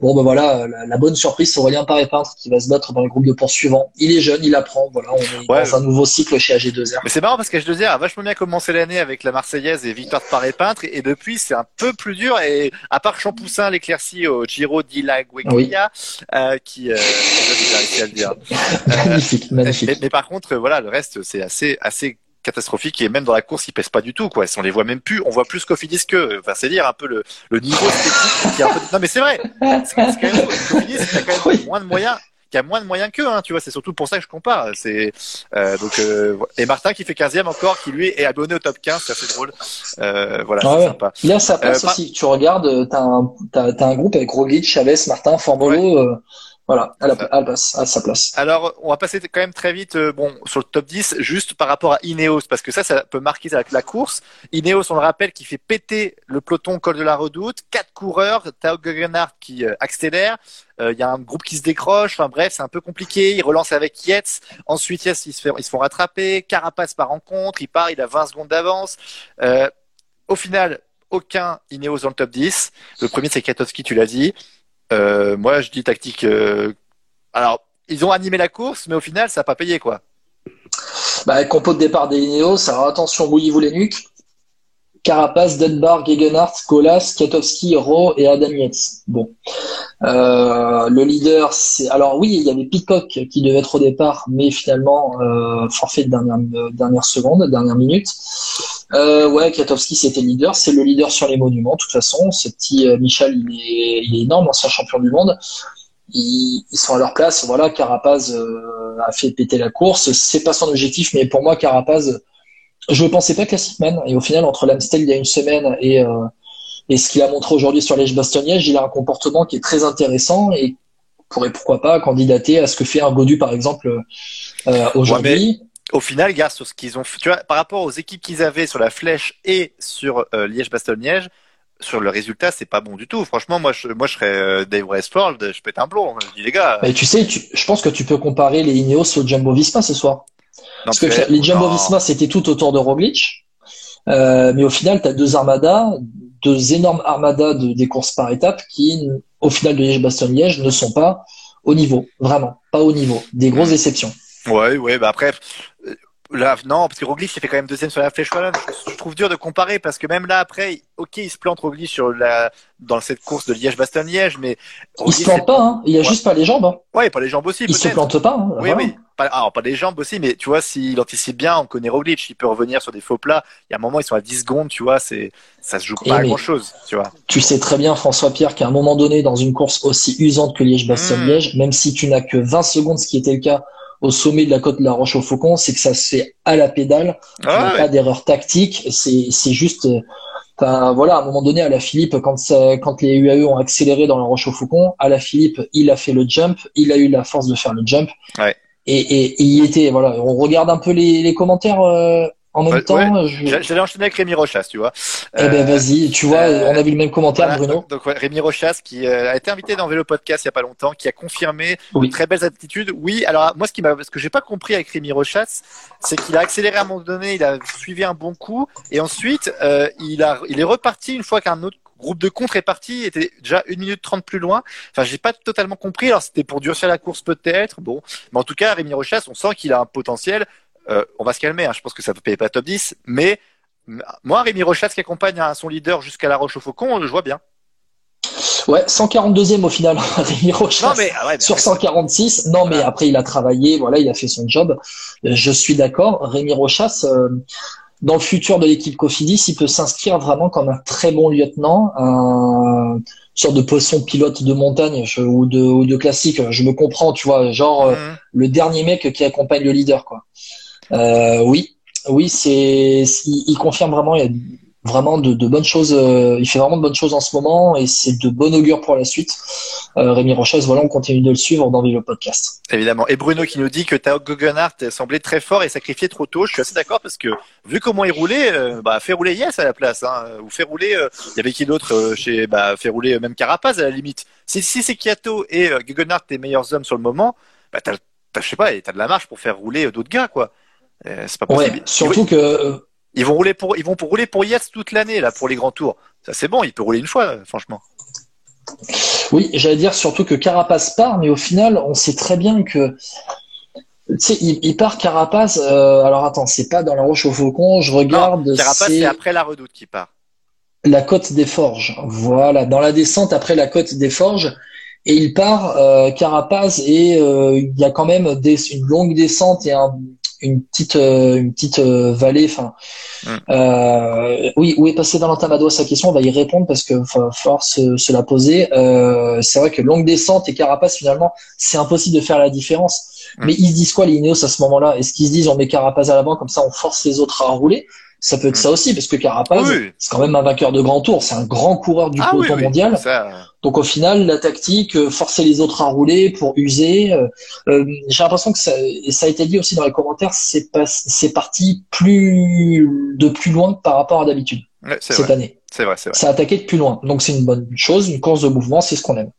Bon, ben voilà, la, la bonne surprise, c'est Aurélien Paris Peintre qui va se battre dans le groupe de poursuivants. Il est jeune, il apprend. Voilà, on est Ouais. dans un nouveau cycle chez AG2R. Mais c'est marrant parce que H2R a vachement bien commencé l'année avec la Marseillaise et victoire de Paris peintre et, et depuis c'est un peu plus dur et à part Champoussin l'éclairci au Giro di Lagueglia euh, qui euh, le dire. magnifique, magnifique. Mais, mais par contre, euh, voilà, le reste, c'est assez, assez catastrophique et même dans la course, ils pèsent pas du tout, quoi. On les voit même plus. On voit plus Cofidis que, enfin, c'est dire un peu le, le niveau technique qui est un peu, non, mais c'est vrai. C'est c'est quand même, Cofidis, qui a quand même moins de moyens, qui a moins de moyens qu'eux, hein, tu vois. C'est surtout pour ça que je compare. C'est, euh, donc, euh, et Martin qui fait 15e encore, qui lui est abonné au top 15, c'est assez drôle. Euh, voilà, Ah ouais. sympa. Il a sa place Euh, par- aussi. Tu regardes, t'as un, t'as un groupe avec Roglic, Chavez, Martin, Formolo. Voilà, à, la, à, place, à sa place. Alors, on va passer quand même très vite, euh, bon, sur le top 10, juste par rapport à Ineos, parce que ça, ça peut marquer la, la course. Ineos, on le rappelle, qui fait péter le peloton col de la Redoute, quatre coureurs, Tao Gegenhardt qui euh, accélère, il y a un groupe qui se décroche, enfin bref, c'est un peu compliqué. Il relance avec Yates, ensuite Yates, ils se, fait, ils se font rattraper, Carapace par rencontre, il part, il a 20 secondes d'avance. au final, aucun Ineos dans le top 10. Le premier, c'est Katowski, tu l'as dit. Euh, moi, je dis tactique. Euh... Alors, ils ont animé la course, mais au final, ça n'a pas payé, quoi. Bah, compo de départ des Ineos, alors attention, mouillez-vous les nuques. Carapace, Dunbar, Gegenhardt, Kolas, Katowski, Ro et Adam Yates. Bon. Euh, le leader, c'est. Alors oui, il y avait Peacock qui devait être au départ, mais finalement, forfait de dernière, dernière seconde, dernière minute. Euh, ouais, Katowski, c'était le leader. C'est le leader sur les monuments, de toute façon. Ce petit euh, Michel, il est, il est énorme, ancien champion du monde. Ils, ils, sont à leur place. Voilà, Carapaz euh, a fait péter la course. C'est pas son objectif, mais pour moi, Carapaz je ne pensais pas classiquement. Et au final, entre l'Amstel il y a une semaine et, euh, et ce qu'il a montré aujourd'hui sur liège bastogne il a un comportement qui est très intéressant et pourrait pourquoi pas candidater à ce que fait un Godu par exemple euh, aujourd'hui. Au final, gars, sur ce qu'ils ont, tu vois, par rapport aux équipes qu'ils avaient sur la flèche et sur euh, Liège-Bastogne-Liège, sur le résultat, c'est pas bon du tout. Franchement, moi, je, moi, je serais euh, Dave Westfold, je pète un plomb. Je dis les gars. Mais tu sais, tu, je pense que tu peux comparer les Ineos au Jumbo Visma ce soir. Parce que les Jumbo Visma, c'était tout autour de Roglic. Euh, mais au final, tu as deux armadas, deux énormes armadas de, des courses par étapes qui, au final de Liège-Bastogne-Liège, ne sont pas au niveau. Vraiment, pas au niveau. Des grosses déceptions. Ouais, ouais, bah après, Là, non, parce que Roglic il fait quand même deuxième sur la flèche wallonne. Je, trouve dur de comparer parce que même là après, ok, il se plante Roglic sur la dans cette course de Liège-Bastogne-Liège, mais il se plante pas. Hein. Il a juste pas les jambes. Hein. Ouais, pas les jambes aussi. Il se plante pas. Hein. Oui, oui. Pas, alors, pas les jambes aussi, mais tu vois, s'il anticipe bien, on connaît Roglic, il peut revenir sur des faux plats. Il y a un moment, ils sont à 10 secondes, tu vois, c'est ça se joue pas à grand chose, tu vois. Tu sais très bien, François Pierre, qu'à un moment donné, dans une course aussi usante que Liège-Bastogne-Liège, mmh. même si tu n'as que 20 secondes, ce qui était le cas au sommet de la côte de la Roche au Faucon, c'est que ça se fait à la pédale. Ah, pas d'erreur tactique. C'est, c'est juste, euh, enfin, voilà, à un moment donné, à la Philippe, quand ça, quand les UAE ont accéléré dans la Roche au Faucon, à la Philippe, il a fait le jump, il a eu la force de faire le jump. Ouais. Et, et, et il était, voilà, on regarde un peu les, les commentaires. Euh, en même temps, j'allais enchaîner avec Rémi Rochas, tu vois. Eh ben vas-y, tu vois, euh, on a vu le même commentaire, Bruno. Donc, ouais, Rémi Rochas qui euh, a été invité dans Vélo Podcast il y a pas longtemps, qui a confirmé oui. de très belles attitudes. Oui, alors moi ce qui m'a, ce que j'ai pas compris avec Rémi Rochas, c'est qu'il a accéléré à un moment donné, il a suivi un bon coup, et ensuite euh, il a, il est reparti une fois qu'un autre groupe de contre est parti, était déjà une minute trente plus loin. Enfin, j'ai pas totalement compris. Alors, c'était pour durcir la course peut-être. Bon, mais en tout cas, Rémi Rochas, on sent qu'il a un potentiel. Euh, on va se calmer, hein, je pense que ça ne paye pas top 10, mais moi, Rémi Rochas qui accompagne son leader jusqu'à la Roche au Faucon, je vois bien. Ouais, 142e au final, Rémi Rochas. Ah sur 146. Non, mais après, il a travaillé, voilà, il a fait son job. Je suis d'accord. Rémi Rochas, euh, dans le futur de l'équipe Cofidis, il peut s'inscrire vraiment comme un très bon lieutenant, un sorte de poisson pilote de montagne ou, de, ou de classique. Je me comprends, tu vois, genre mmh. le dernier mec qui accompagne le leader, quoi. Euh, oui, oui, c'est, il, confirme vraiment, il y a vraiment de, bonnes choses, euh, il fait vraiment de bonnes choses en ce moment et c'est de bon augure pour la suite. Euh, Rémi Rochas, voilà, on continue de le suivre dans le podcast. Évidemment. Et Bruno qui nous dit que Tao Guggenhardt semblait très fort et sacrifié trop tôt. Je suis assez d'accord parce que vu comment il roulait, bah, fait rouler Yes à la place, hein, ou fait rouler, il y avait qui d'autre chez, bah, fait rouler même Carapaz à la limite. Si, si c'est Kiato et Guggenhardt tes meilleurs hommes sur le moment, bah, t'as, je sais pas, t'as de la marge pour faire rouler d'autres gars, quoi. Euh, c'est pas possible. Ouais, surtout que euh, ils vont rouler pour ils vont pour rouler pour Yates toute l'année là pour les grands tours. Ça c'est bon, il peut rouler une fois franchement. Oui, j'allais dire surtout que Carapace part, mais au final, on sait très bien que tu sais, il, part Carapace. Euh, alors attends, c'est pas dans la Roche au Faucon. Je regarde. Non, Carapace, c'est après la Redoute qui part. La côte des Forges. Voilà, dans la descente après la côte des Forges. Et il part euh, Carapace et il y a quand même des, une longue descente et un, une petite euh, une petite euh, vallée. Enfin, mm. euh, oui, où est passé dans à sa question On va y répondre parce que falloir se, la poser. c'est vrai que longue descente et Carapace finalement, c'est impossible de faire la différence. Mm. Mais ils se disent quoi les Ineos à ce moment-là? Est-ce qu'ils se disent on met Carapace à l'avant comme ça on force les autres à rouler? Ça peut être ça aussi, parce que Carapaz, Oui. c'est quand même un vainqueur de grand tour. C'est un grand coureur du Ah oui, peloton oui. mondial. Ça, Donc au final, la tactique, euh, forcer les autres à rouler pour user. euh, euh, J'ai l'impression que ça, et ça a été dit aussi dans les commentaires, c'est pas, c'est parti plus de plus loin que par rapport à d'habitude ouais, cette vrai. année. C'est vrai, c'est vrai. Ça a attaqué de plus loin. Donc c'est une bonne chose, une course de mouvement, c'est ce qu'on aime.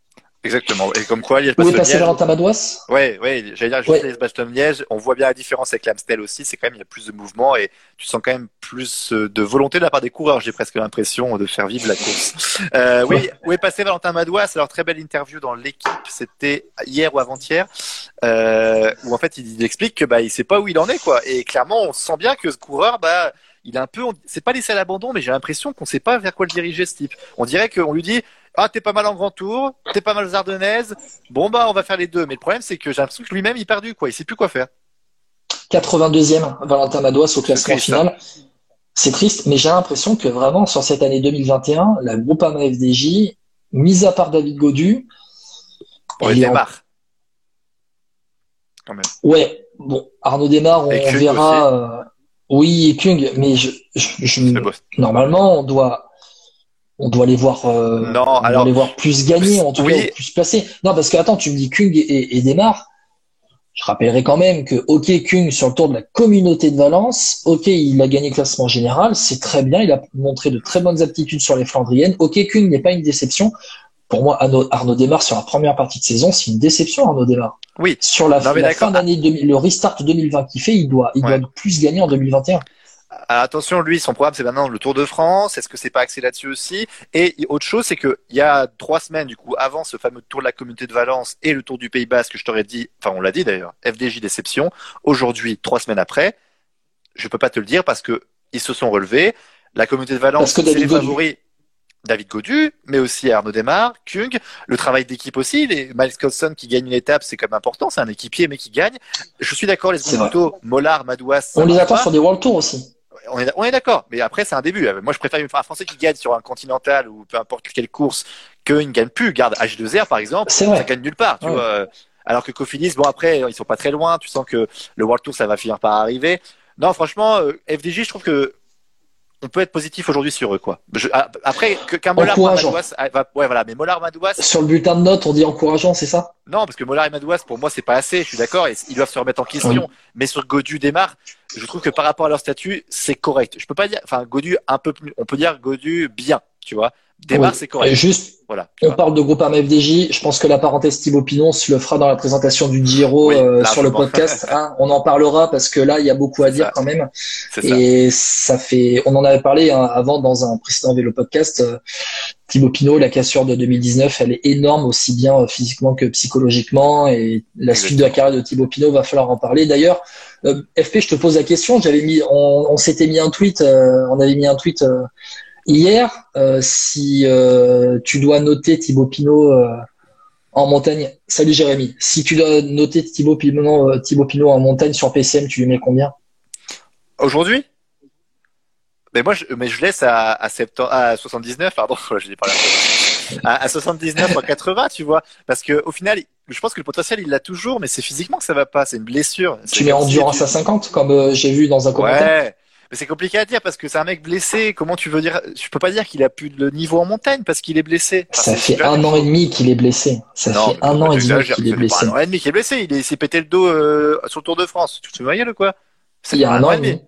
Exactement. Et comme quoi, Liège Où est Bastogne passé Liège. Valentin Madouas Ouais, ouais, j'allais dire juste Ouais. les Bastogne Liège. On voit bien la différence avec l'Amstel aussi. C'est quand même, il y a plus de mouvement et tu sens quand même plus euh, de volonté de la part des coureurs. J'ai presque l'impression de faire vivre la course. Euh, oui, où est passé Valentin Madouas? Alors, très belle interview dans l'équipe. C'était hier ou avant-hier, euh, où en fait, il, il explique que, bah, il sait pas où il en est, quoi. Et clairement, on sent bien que ce coureur, bah, il est un peu, c'est pas laissé à l'abandon, mais j'ai l'impression qu'on sait pas vers quoi le diriger, ce type. On dirait qu'on lui dit, ah, t'es pas mal en grand tour, t'es pas mal aux Ardennaises. Bon, bah, on va faire les deux. Mais le problème, c'est que j'ai l'impression que lui-même, il est perdu, quoi. Il sait plus quoi faire. 82e, Valentin Madouas au classement final. C'est triste, mais j'ai l'impression que vraiment sur cette année 2021, la Groupama FDJ, mis à part David Godu, est en- démarres. Quand même. Ouais, bon, Arnaud Desmar, on, verra. euh, oui, et Kung, mais je, je, normalement, on doit, on doit les voir, euh, Non, on alors- doit les voir plus gagner, en tout Oui. cas, plus placés. Non, parce que attends, tu me dis Kung et, et Desmar. Je rappellerai quand même que, ok, Kung sur le tour de la communauté de Valence, ok, il a gagné le classement général, c'est très bien, il a montré de très bonnes aptitudes sur les Flandriennes. Ok, Kung n'est pas une déception. Pour moi, Arnaud, Arnaud Desmar sur la première partie de saison, c'est une déception, Arnaud Desmar. Oui. Sur la, Non, la fin d'année, 2000 le restart 2020 qu'il fait, il doit, il Ouais. doit plus gagner en 2021. Attention, lui, son programme, c'est maintenant le Tour de France. Est-ce que c'est pas axé là-dessus aussi? Et autre chose, c'est que il y a trois semaines, du coup, avant ce fameux Tour de la Communauté de Valence et le Tour du Pays Basque, que je t'aurais dit, enfin, on l'a dit d'ailleurs, FDJ déception. Aujourd'hui, trois semaines après, je peux pas te le dire parce que ils se sont relevés. La Communauté de Valence, c'est David les favoris. David Godu, mais aussi Arnaud Desmar, Kung, le travail d'équipe aussi, les Miles Colson qui gagne une étape, c'est quand même important, c'est un équipier mais qui gagne. Je suis d'accord, les secondes Mollard, Madouas, On les attend sur des World Tours aussi. On est, on est d'accord, mais après c'est un début. Moi je préfère un Français qui gagne sur un continental ou peu importe quelle course qu'il ne gagne plus. Garde H2R par exemple, C'est ça gagne nulle part, tu Ouais. vois. Alors que Cofidis, bon après ils sont pas très loin, tu sens que le World Tour ça va finir par arriver. Non franchement, euh, FDJ je trouve que on peut être positif aujourd'hui sur eux quoi. Je- ah, après qu'un Mollard. Madouas, ah, ouais voilà, mais Mollard Madouas, Sur le bulletin de notes, on dit encourageant, c'est ça? Non parce que Mollard et Madouas pour moi c'est pas assez, je suis d'accord, ils doivent se remettre en question. Mais sur Godu démarre, je trouve que par rapport à leur statut c'est correct. Je peux pas dire, enfin Godu un peu plus, on peut dire Godu bien, tu vois. Démarre Oui. c'est Et correct. juste, Voilà. on parle de Groupama FDJ. Je pense que la parenthèse Thibaut Pinot se le fera dans la présentation du Giro Oui, euh, sur le podcast. hein. on en parlera parce que là, il y a beaucoup à dire ça. quand même. C'est ça. Et ça fait, on en avait parlé hein, avant dans un précédent vélo podcast. euh, Thibaut Pinot, la cassure de 2019, elle est énorme aussi bien euh, physiquement que psychologiquement. Et la suite de la carrière de Thibaut Pinot va falloir en parler. D'ailleurs, euh, FP, je te pose la question. J'avais mis, on, on s'était mis un tweet, euh, on avait mis un tweet euh, hier. euh, si euh, tu dois noter Thibaut Pinot euh, en montagne, salut Jérémy. Si tu dois noter Thibaut Pinot, euh, Thibaut Pinot en montagne sur PCM, tu lui mets combien? Aujourd'hui? Mais moi, je, mais je laisse à, à, 70, à 79, pardon, je parlé un peu. À, à 79 ou à 80, tu vois. Parce que au final, je pense que le potentiel, il l'a toujours, mais c'est physiquement que ça va pas. C'est une blessure. Tu mets endurance à 50, comme euh, j'ai vu dans un commentaire. Ouais. Mais c'est compliqué à dire parce que c'est un mec blessé. Comment tu veux dire Je peux pas dire qu'il a plus le niveau en montagne parce qu'il est blessé. Enfin, Ça fait un an et demi qu'il est blessé. Ça Non, fait un an et tu demi qu'il est blessé. Un an et demi qu'il est blessé. Il est- il s'est pété le dos euh, sur le Tour de France. Tu te souviens le quoi? Il y a un an et demi.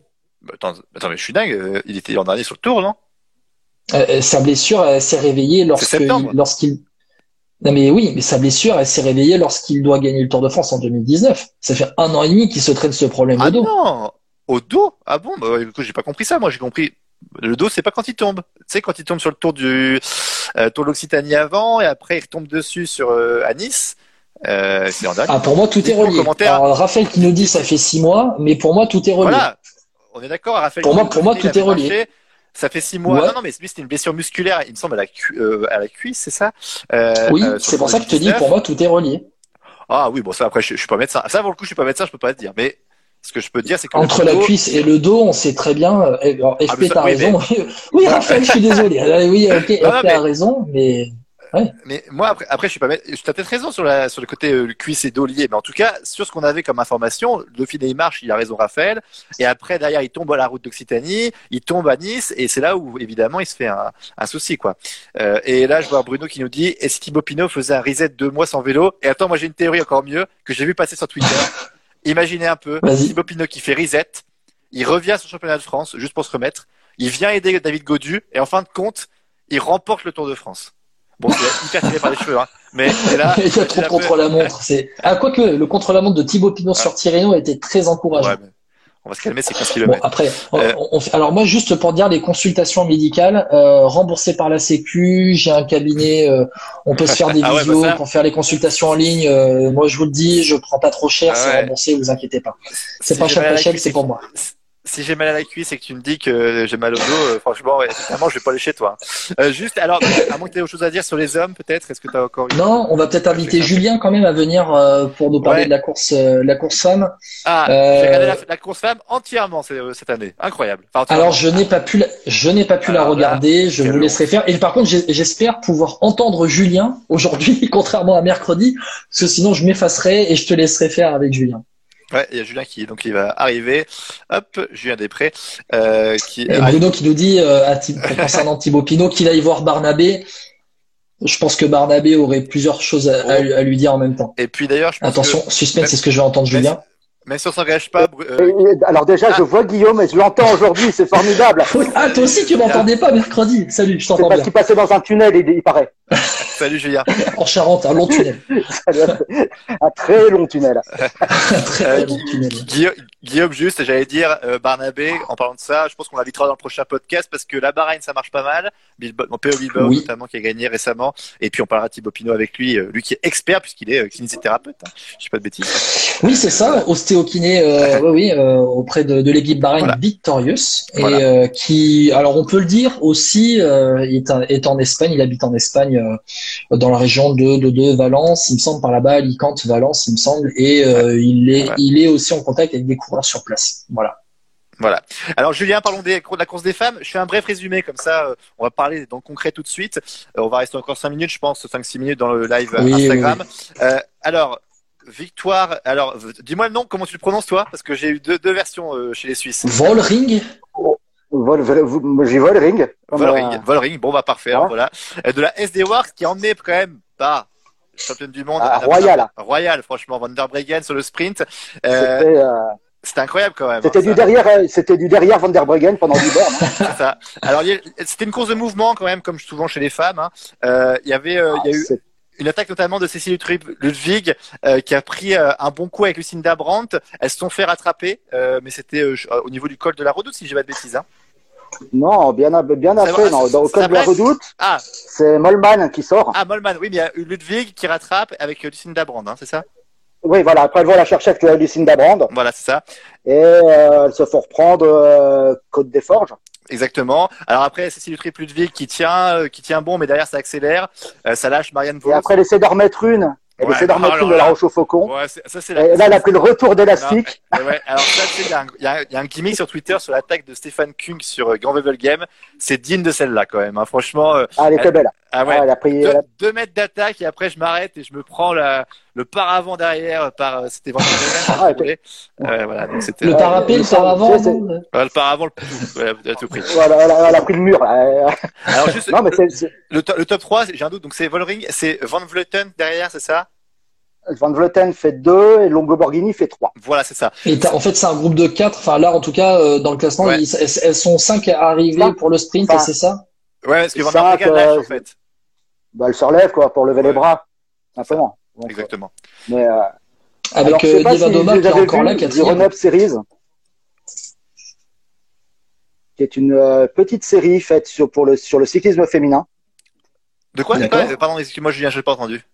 Bah, Attends, attends, mais je suis dingue. euh, Il était l'an dernier sur le Tour, non? Euh, euh, sa blessure elle s'est réveillée lorsqu'il. Non mais oui, mais sa blessure, elle s'est réveillée lorsqu'il doit gagner le Tour de France en 2019. Ça fait un an et demi qu'il se traîne ce problème Ah de dos. non Au dos Ah bon bah, J'ai pas compris ça. Moi, j'ai compris. Le dos, c'est pas quand il tombe. Tu sais, quand il tombe sur le tour du euh, tour de l'Occitanie avant, et après il retombe dessus sur euh, à Nice. Euh, c'est dernier. Ah, pour moi, tout est relié. Alors, Raphaël qui nous dit ça fait six mois, mais pour moi, tout est relié. Voilà. On est d'accord, Raphaël. Pour moi- pour moi, tout est relié. marché. Ça fait six mois. Ouais. Non, non, mais lui, c'était une blessure musculaire, il me semble, à la, cu- euh, à la cuisse, c'est ça Euh, Oui, euh, c'est pour ça que je te dis, 2019. pour moi, tout est relié. Ah oui, bon, ça, après, je, je suis pas médecin. Ça, pour le coup, je suis pas médecin, je peux pas te dire. Mais ce que je peux dire, c'est que Entre la dos- cuisse et le dos, on sait très bien. euh, alors, Ah, mais FP, ça- t'as oui, raison. oui, Raphaël, je suis désolé. Oui, ok, Non, non, FP mais- a raison, mais Ouais. Mais moi, après, après, je suis pas. Tu as peut-être raison sur, la, sur le côté euh, cuisse et dos lié, mais en tout cas, sur ce qu'on avait comme information, le Dauphiné il marche, il a raison, Raphaël. Et après, derrière, il tombe à la route d'Occitanie, il tombe à Nice, et c'est là où, évidemment, il se fait un, un souci, quoi. Euh, et là, je vois Bruno qui nous dit est-ce que Thibaut Pinot faisait un reset deux mois sans vélo Et attends, moi, j'ai une théorie encore mieux que j'ai vu passer sur Twitter. Imaginez un peu. Thibaut Pinot qui fait reset, il revient sur le championnat de France juste pour se remettre, il vient aider David Godu, et en fin de compte, il remporte le Tour de France. Bon, c'est hyper tiré par les cheveux, hein. Mais là. Il y a trop de contre-la-montre. C'est ah quoique le contre-la-montre de Thibaut Pinot sur Tirreno était très encourageant. Ouais, mais on va se calmer, c'est 15 Bon, km. après, on- Euh. on fait- alors moi juste pour dire les consultations médicales euh, remboursées par la Sécu, j'ai un cabinet, euh, on peut se faire des Ah ouais, visios bah ça. pour faire les consultations en ligne. euh, moi je vous le dis, je prends pas trop cher, Ah c'est ouais. remboursé, vous inquiétez pas. C'est Si pas cher pas cher, c'est pour moi. Si j'ai mal à la cuisse et que tu me dis que j'ai mal au dos, euh, franchement, ouais, évidemment, je vais pas aller chez toi. Euh, juste, alors, à moins que tu aies autre chose à dire sur les hommes, peut-être, est-ce que tu as encore une... Non, on va peut-être inviter. Julien quand même à venir euh, pour nous parler Ouais. de la course, euh, la course femme. Ah, Euh, j'ai regardé la, la course femme entièrement euh, cette année. Incroyable. Enfin. Alors je n'ai pas pu, la, je n'ai pas pu la là, regarder. Je vous laisserai faire. Et par contre, j'espère pouvoir entendre Julien aujourd'hui, contrairement à mercredi, parce que sinon je m'effacerai et je te laisserai faire avec Julien. Ouais, il y a Julien qui donc il va arriver. Hop, Julien Després, euh, qui Et ah, Bruno qui nous dit euh, concernant Thibaut Pinot qu'il aille voir Barnabé. Je pense que Barnabé aurait plusieurs choses à, à lui- à lui dire en même temps. et puis d'ailleurs, je pense Attention, que suspense, c'est ce que je vais entendre Julien. même si on s'engage pas, Et- euh, et- alors déjà, Ah. je vois Guillaume et je l'entends aujourd'hui, c'est formidable. Ah, toi aussi tu m'entendais pas mercredi. Salut, je C'est t'entends parce bien. qu'il passait dans un tunnel, il, il paraît. salut Julien. En Charente, un long tunnel. un très long tunnel. Un très Euh, long tunnel. Guillaume, Guillaume, juste, j'allais dire euh, Barnabé. En parlant de ça, je pense qu'on l'invitera dans le prochain podcast parce que la Bahreïn, ça marche pas mal. Bilbao, PO Bilbao Oui. notamment qui a gagné récemment. Et puis on parlera de Thibaut Pinot avec lui, euh, lui qui est expert puisqu'il est euh, kinésithérapeute. Hein. Je sais pas de bêtises. Oui, c'est ça, ostéokiné, euh, oui, oui, euh, auprès de, de l'équipe Bahreïn Voilà. Victorious, et Voilà. euh, qui, alors on peut le dire aussi, euh, il est, un- est en Espagne, il habite en Espagne, euh, dans la région de, de, de Valence, il me semble par là-bas, Alicante, Valence, il me semble, et euh, il est, Ouais. il est aussi en contact avec des coureurs sur place. Voilà. Voilà. Alors Julien, parlons des, de la course des femmes. Je fais un bref résumé comme ça. euh, on va parler dans le concret tout de suite. Euh, on va rester encore 5 minutes, je pense, 5-6 minutes dans le live euh, Oui, Instagram. Euh, alors, victoire. Alors, dis-moi le nom. Comment tu le prononces toi? Parce que j'ai eu deux, deux versions euh, chez les Suisses. Volring, Vol, vol-. Comme, Volring, euh, Volring, bon bah parfait, alors, voilà. Euh, De la SD Works qui a emmené quand même bah championne du monde Ah, Royal. Royal, franchement, Van der Breggen sur le sprint. Euh, C'était euh, incroyable quand même. c'était hein, du ça. derrière, euh, c'était du derrière Van der Breggen pendant du bord. hein. C'est ça. Alors c'était une course de mouvement quand même, comme souvent chez les femmes. hein. Euh, Il y avait, euh, il y a eu C'est- une attaque notamment de Cécile Ludwig- euh, qui a pris euh, un bon coup avec Lucinda Brandt. Elles se sont fait rattraper, euh, mais c'était euh, au niveau du col de la Redoute, si j'ai pas de bêtises. Hein. Non, bien, a- bien après, vrai, dans, le code de la redoute, Ah, c'est Molman qui sort. ah Molman, oui, mais il y a Ludwig qui rattrape avec euh, Lucinda Brandt, hein, c'est ça? Oui, voilà, après elle va la chercher avec la Lucinda Brand Voilà, c'est ça. et euh, elle se fait reprendre euh, Côte des Forges. Exactement. Alors après, Cécile Triple Ludwig qui tient, euh, qui tient bon, mais derrière ça accélère. Euh, ça lâche Marianne Et Vos. après, elle essaie d'en remettre une. Elle Ouais, essaie d'en remettre alors une de la. Roche au Faucon. Ouais, c'est- ça c'est la. Et là, elle a pris le retour d'élastique. Ouais, ouais. Alors ça, il y, a y a un- gimmick sur Twitter sur l'attaque de Stéphane Kung sur euh, Grand Vevel Game. C'est digne de celle-là quand même. hein. Franchement, euh, Ah, elle était belle. Ah ouais. Ah, elle a pris. Deux, elle a- deux mètres d'attaque et après je m'arrête et je me prends la, le paravent derrière par euh, c'était Van der Ah, Breggen, euh, voilà donc c'était le euh, parapet, le paravent, le paravent le tout voilà, à tout prix Voilà, elle a, elle a pris le mur. là. alors juste Non, mais le, c'est- le, to- le top 3 j'ai un doute donc c'est Volring c'est Van Vleuten derrière c'est ça? Van Vleuten fait 2 et Longo Borghini fait 3. voilà c'est ça Et t'as- en fait, c'est un groupe de quatre. Enfin, là, en tout cas, euh, dans le classement, Ouais. ils- elles, elles sont cinq à arriver Cinq. pour le sprint, Enfin, c'est ça? Ouais parce que Van Breggen lâche euh, en fait Bah, elle se relève quoi, pour lever Ouais. les bras. Simplement. Donc, exactement euh, mais, euh, Avec alors, je sais euh, pas Diva si Doma vous qui est avez encore vu là, The quatrième. Run-Up Series, qui est une euh, petite série faite sur, pour le, sur le cyclisme féminin. de quoi, quoi? Pardon excuse-moi Julien j'ai pas entendu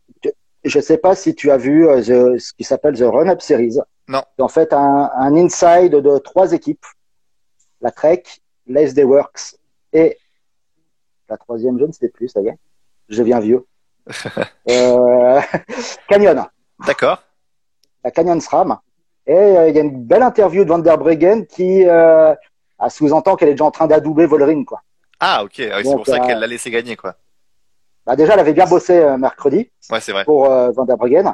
Je sais pas si tu as vu euh, the- ce qui s'appelle The Run-Up Series. Non. C'est en fait un, un inside de trois équipes. La Trek, l'SD Works et la troisième, je ne sais plus, ça y est. Je deviens vieux. euh, Canyon. d'accord la Canyon SRAM. Et euh, il y a une belle interview de Van der Breggen qui euh, a sous-entend qu'elle est déjà en train d'adouber Volring. Quoi. ah ok Ah c'est pour ça euh, qu'elle l'a laissé gagner quoi Bah, déjà, elle avait bien bossé mercredi Ouais, c'est vrai. pour Van der Breggen.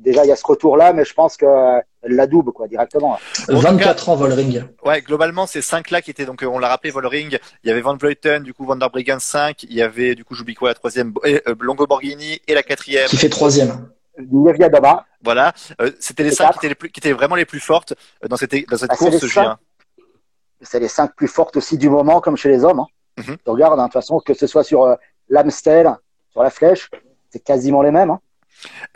Déjà, il y a ce retour-là, mais je pense qu'elle la double quoi, directement. En tout 24 ans, Volring. Ouais, globalement, ces cinq là qui étaient donc, euh, on l'a rappelé, Volring, il y avait Van Vleuten, du coup Van der Breggen 5, il y avait du coup j'oublie quoi la troisième, et, euh, Longo Borghini et la quatrième. Qui fait troisième. Niewiadoma, Voilà, Euh, c'était les Et cinq qui quatre. étaient, les plus, qui étaient vraiment les plus fortes euh, dans cette dans cette Ah, course, Julien. c'est les cinq plus fortes aussi du moment, comme chez les hommes. Hein. Mhm. Tu regardes, hein, de toute façon, que ce soit sur euh, l'Amstel, sur la flèche, c'est quasiment les mêmes. Hein.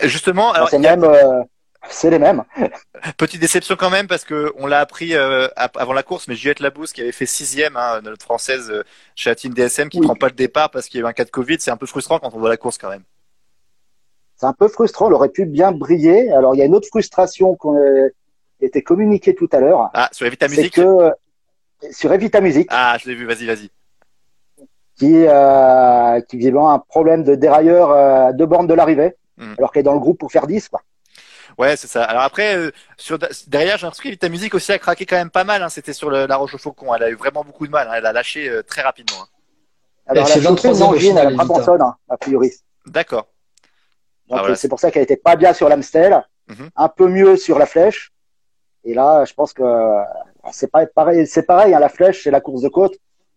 Justement, alors c'est a même, euh, c'est les mêmes. petite déception quand même parce que on l'a appris euh, avant la course, mais Juliette Labousse qui avait fait sixième, hein, notre française euh, chez la team DSM, qui Oui. prend pas le départ parce qu'il y a eu un cas de Covid, c'est un peu frustrant quand on voit la course quand même. C'est un peu frustrant. Elle aurait pu bien briller. Alors, il y a une autre frustration qu'on qui a été communiquée tout à l'heure. Ah, sur Evita C'est Music. que euh, sur Evita Music, Ah, je l'ai vu, vas-y, vas-y. qui, euh, qui visiblement a un problème de dérailleur euh, à deux bornes de l'arrivée, Mhm. alors qu'elle est dans le groupe pour faire 10. Quoi. Ouais, c'est ça. Alors après, euh, sur derrière, j'ai l'impression qu'Evita Music aussi a craqué quand même pas mal. Hein. C'était sur le- la Roche au Faucon. Elle a eu vraiment beaucoup de mal. hein. Elle a lâché euh, très rapidement. hein. Alors, Elle fait a chopé 23e une au angine final, à la Evita. Brabançonne, hein, a priori. D'accord. Donc Ah, voilà. c'est pour ça qu'elle était pas bien sur l'Amstel, Mhm. un peu mieux sur la flèche. Et là, je pense que euh, c'est pas pareil. C'est pareil, hein, la flèche, c'est la course de côte.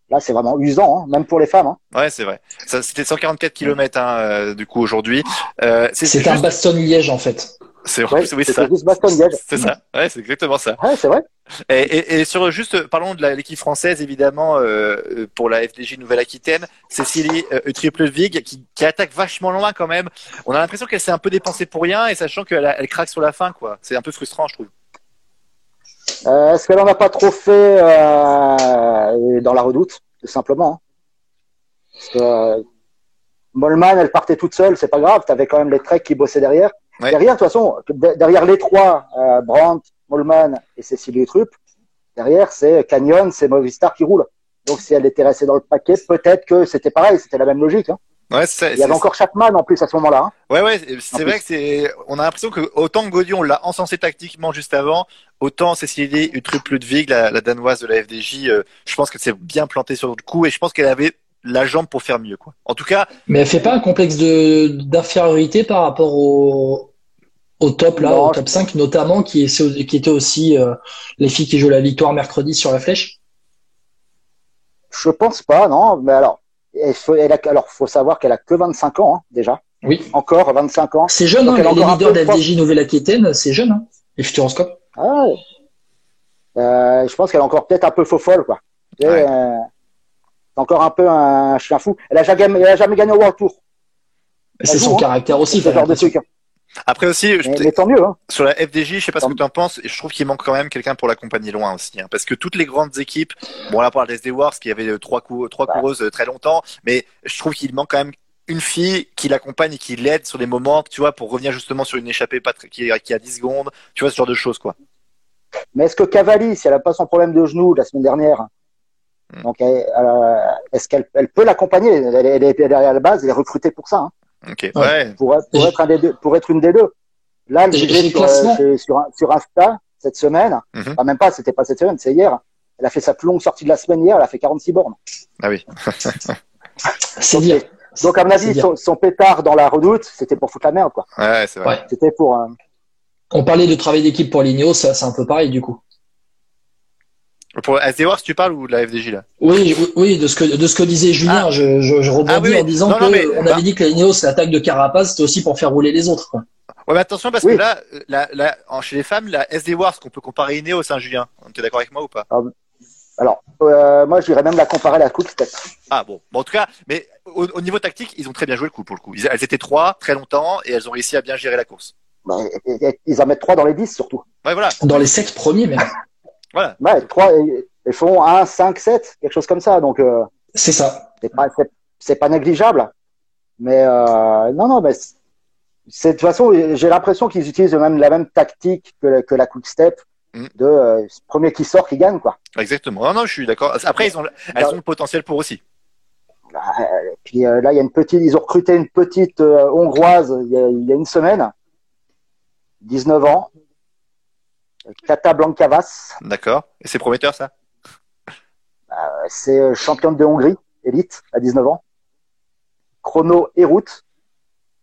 Là, c'est vraiment usant, hein, même pour les femmes. Hein. Ouais, c'est vrai. Ça, C'était 144 km hein, euh, du coup aujourd'hui. Euh, c'est C'est un juste- Bastogne-Liège, en fait. C'est Ouais, oui, c'est ça. C'est ça. Ouais, c'est exactement ça. Ouais, c'est vrai. Et, et, et sur juste, euh, parlons de la- l'équipe française évidemment euh, euh, pour la FDJ Nouvelle-Aquitaine, Cécilie euh, Triplevig qui, qui attaque vachement loin quand même. On a l'impression qu'elle s'est un peu dépensée pour rien et sachant qu'elle a- elle craque sur la fin quoi. C'est un peu frustrant je trouve. Euh, Est-ce qu'elle en a pas trop fait euh, dans la redoute, tout simplement hein Parce que euh, Molman, elle partait toute seule, c'est pas grave. T'avais quand même les Trek qui bossaient derrière. Ouais. Derrière, de toute façon, de- derrière les trois, Brandt, Molman et Cécilie Trupp, derrière c'est Canyon, c'est Movistar qui roule. Donc si elle était restée dans le paquet, peut-être que c'était pareil, c'était la même logique. Hein. Ouais, c'est Il y avait encore Chapman en plus à ce moment-là. Hein. Ouais, ouais, c'est En vrai plus. que c'est. On a l'impression que autant que Gaudion on l'a encensé tactiquement juste avant, autant Cécilie Utrup Ludwig, la, la danoise de la FDJ, euh, je pense qu'elle s'est bien plantée sur le coup et je pense qu'elle avait la jambe pour faire mieux quoi. En tout cas, Mais elle fait pas un complexe de d'infériorité par rapport au, au top, là, Non, au top 5, notamment, qui, est, qui était aussi euh, les filles qui jouent la victoire mercredi sur la flèche? Je pense pas, non. Mais alors, il faut, elle a, alors faut savoir qu'elle a que 25 ans hein, déjà, Oui. encore 25 ans. C'est jeune, Donc, hein, elle a les encore un leaders peu de de la FDJ Nouvelle-Aquitaine, c'est jeune, hein, les Futuroscopes. Ah ouais. Euh, je pense qu'elle est encore peut-être un peu faux folle, quoi. Ouais. euh, c'est encore un peu un chien fou. Elle a jamais, elle a jamais gagné au World Tour. C'est son hein. caractère aussi. ce genre de truc. Après aussi, je- Mais, mais tant mieux. Hein. sur la FDJ, je sais pas ce que tu en penses, je trouve qu'il manque quand même quelqu'un pour l'accompagner loin aussi, hein, parce que toutes les grandes équipes, bon là on parle des SD Wars qui avait euh, trois, cou- trois Ouais. coureuses euh, très longtemps, mais je trouve qu'il manque quand même une fille qui l'accompagne et qui l'aide sur les moments, tu vois, pour revenir justement sur une échappée pas très- qui, qui a 10 secondes, tu vois ce genre de choses quoi. Mais est-ce que Cavalli, si elle a pas son problème de genou la semaine dernière, Hmm. donc euh, est-ce qu'elle elle peut l'accompagner? Elle, elle est derrière la base, elle est recrutée pour ça, hein, Ok, ouais, pour, être- pour être un des deux, pour être une des deux. Là, J'ai- sur, classement. euh, sur, un- sur Insta cette semaine, Mhm. enfin, même pas, c'était pas cette semaine, c'est hier. Elle a fait sa plus longue sortie de la semaine hier, elle a fait 46 bornes. ah oui. C'est dire. Donc, à mon avis, bien. son, son pétard dans la redoute, c'était pour foutre la merde, quoi. Ouais, c'est vrai. Ouais. C'était pour. euh, On parlait de travail d'équipe pour l'Ineos, ça c'est un peu pareil du coup. Pour SD Wars, tu parles ou de la FDJ là? Oui, oui, de ce que de ce que disait Julien, Ah. je, je, je rebondis Ah oui, oui. en disant Non, que non, mais- on bah- avait dit que l'Ineos, l'attaque de Carapace, c'était aussi pour faire rouler les autres. Quoi. Ouais, mais attention parce Oui. que là, la, la, en- chez les femmes, la SD Wars qu'on peut comparer Ineos, Saint-Julien, tu es d'accord avec moi ou pas? Alors, euh, moi, j'irais même la comparer à la Quick Step. Ah bon. bon, en tout cas, mais au, au niveau tactique, ils ont très bien joué le coup pour le coup. Ils- elles étaient trois très longtemps et elles ont réussi à bien gérer la course. Bah, et- et- ils en mettent trois dans les 10 surtout. Ouais, voilà, Dans les sept premiers même. Voilà. Ouais, trois, et- ils font 1, 5, 7, quelque chose comme ça. Donc, euh, C'est ça. c'est pas, c'est, c'est pas négligeable. Mais euh, non, non, mais c'est, c'est- de toute façon, j'ai l'impression qu'ils utilisent même la même tactique que, la- que la Quick Step. Mm. De euh, premier qui sort qui gagne, quoi. Exactement. Non, non, je suis d'accord. Après, ils ont, elles ont le potentiel pour aussi. Bah, puis euh, là, il y a une petite, ils ont recruté une petite euh, hongroise il y, a, il y a une semaine, 19 ans, Kata Blankavas, D'accord. Et c'est prometteur ça? C'est euh, championne de Hongrie, élite, à 19 ans. chrono et route.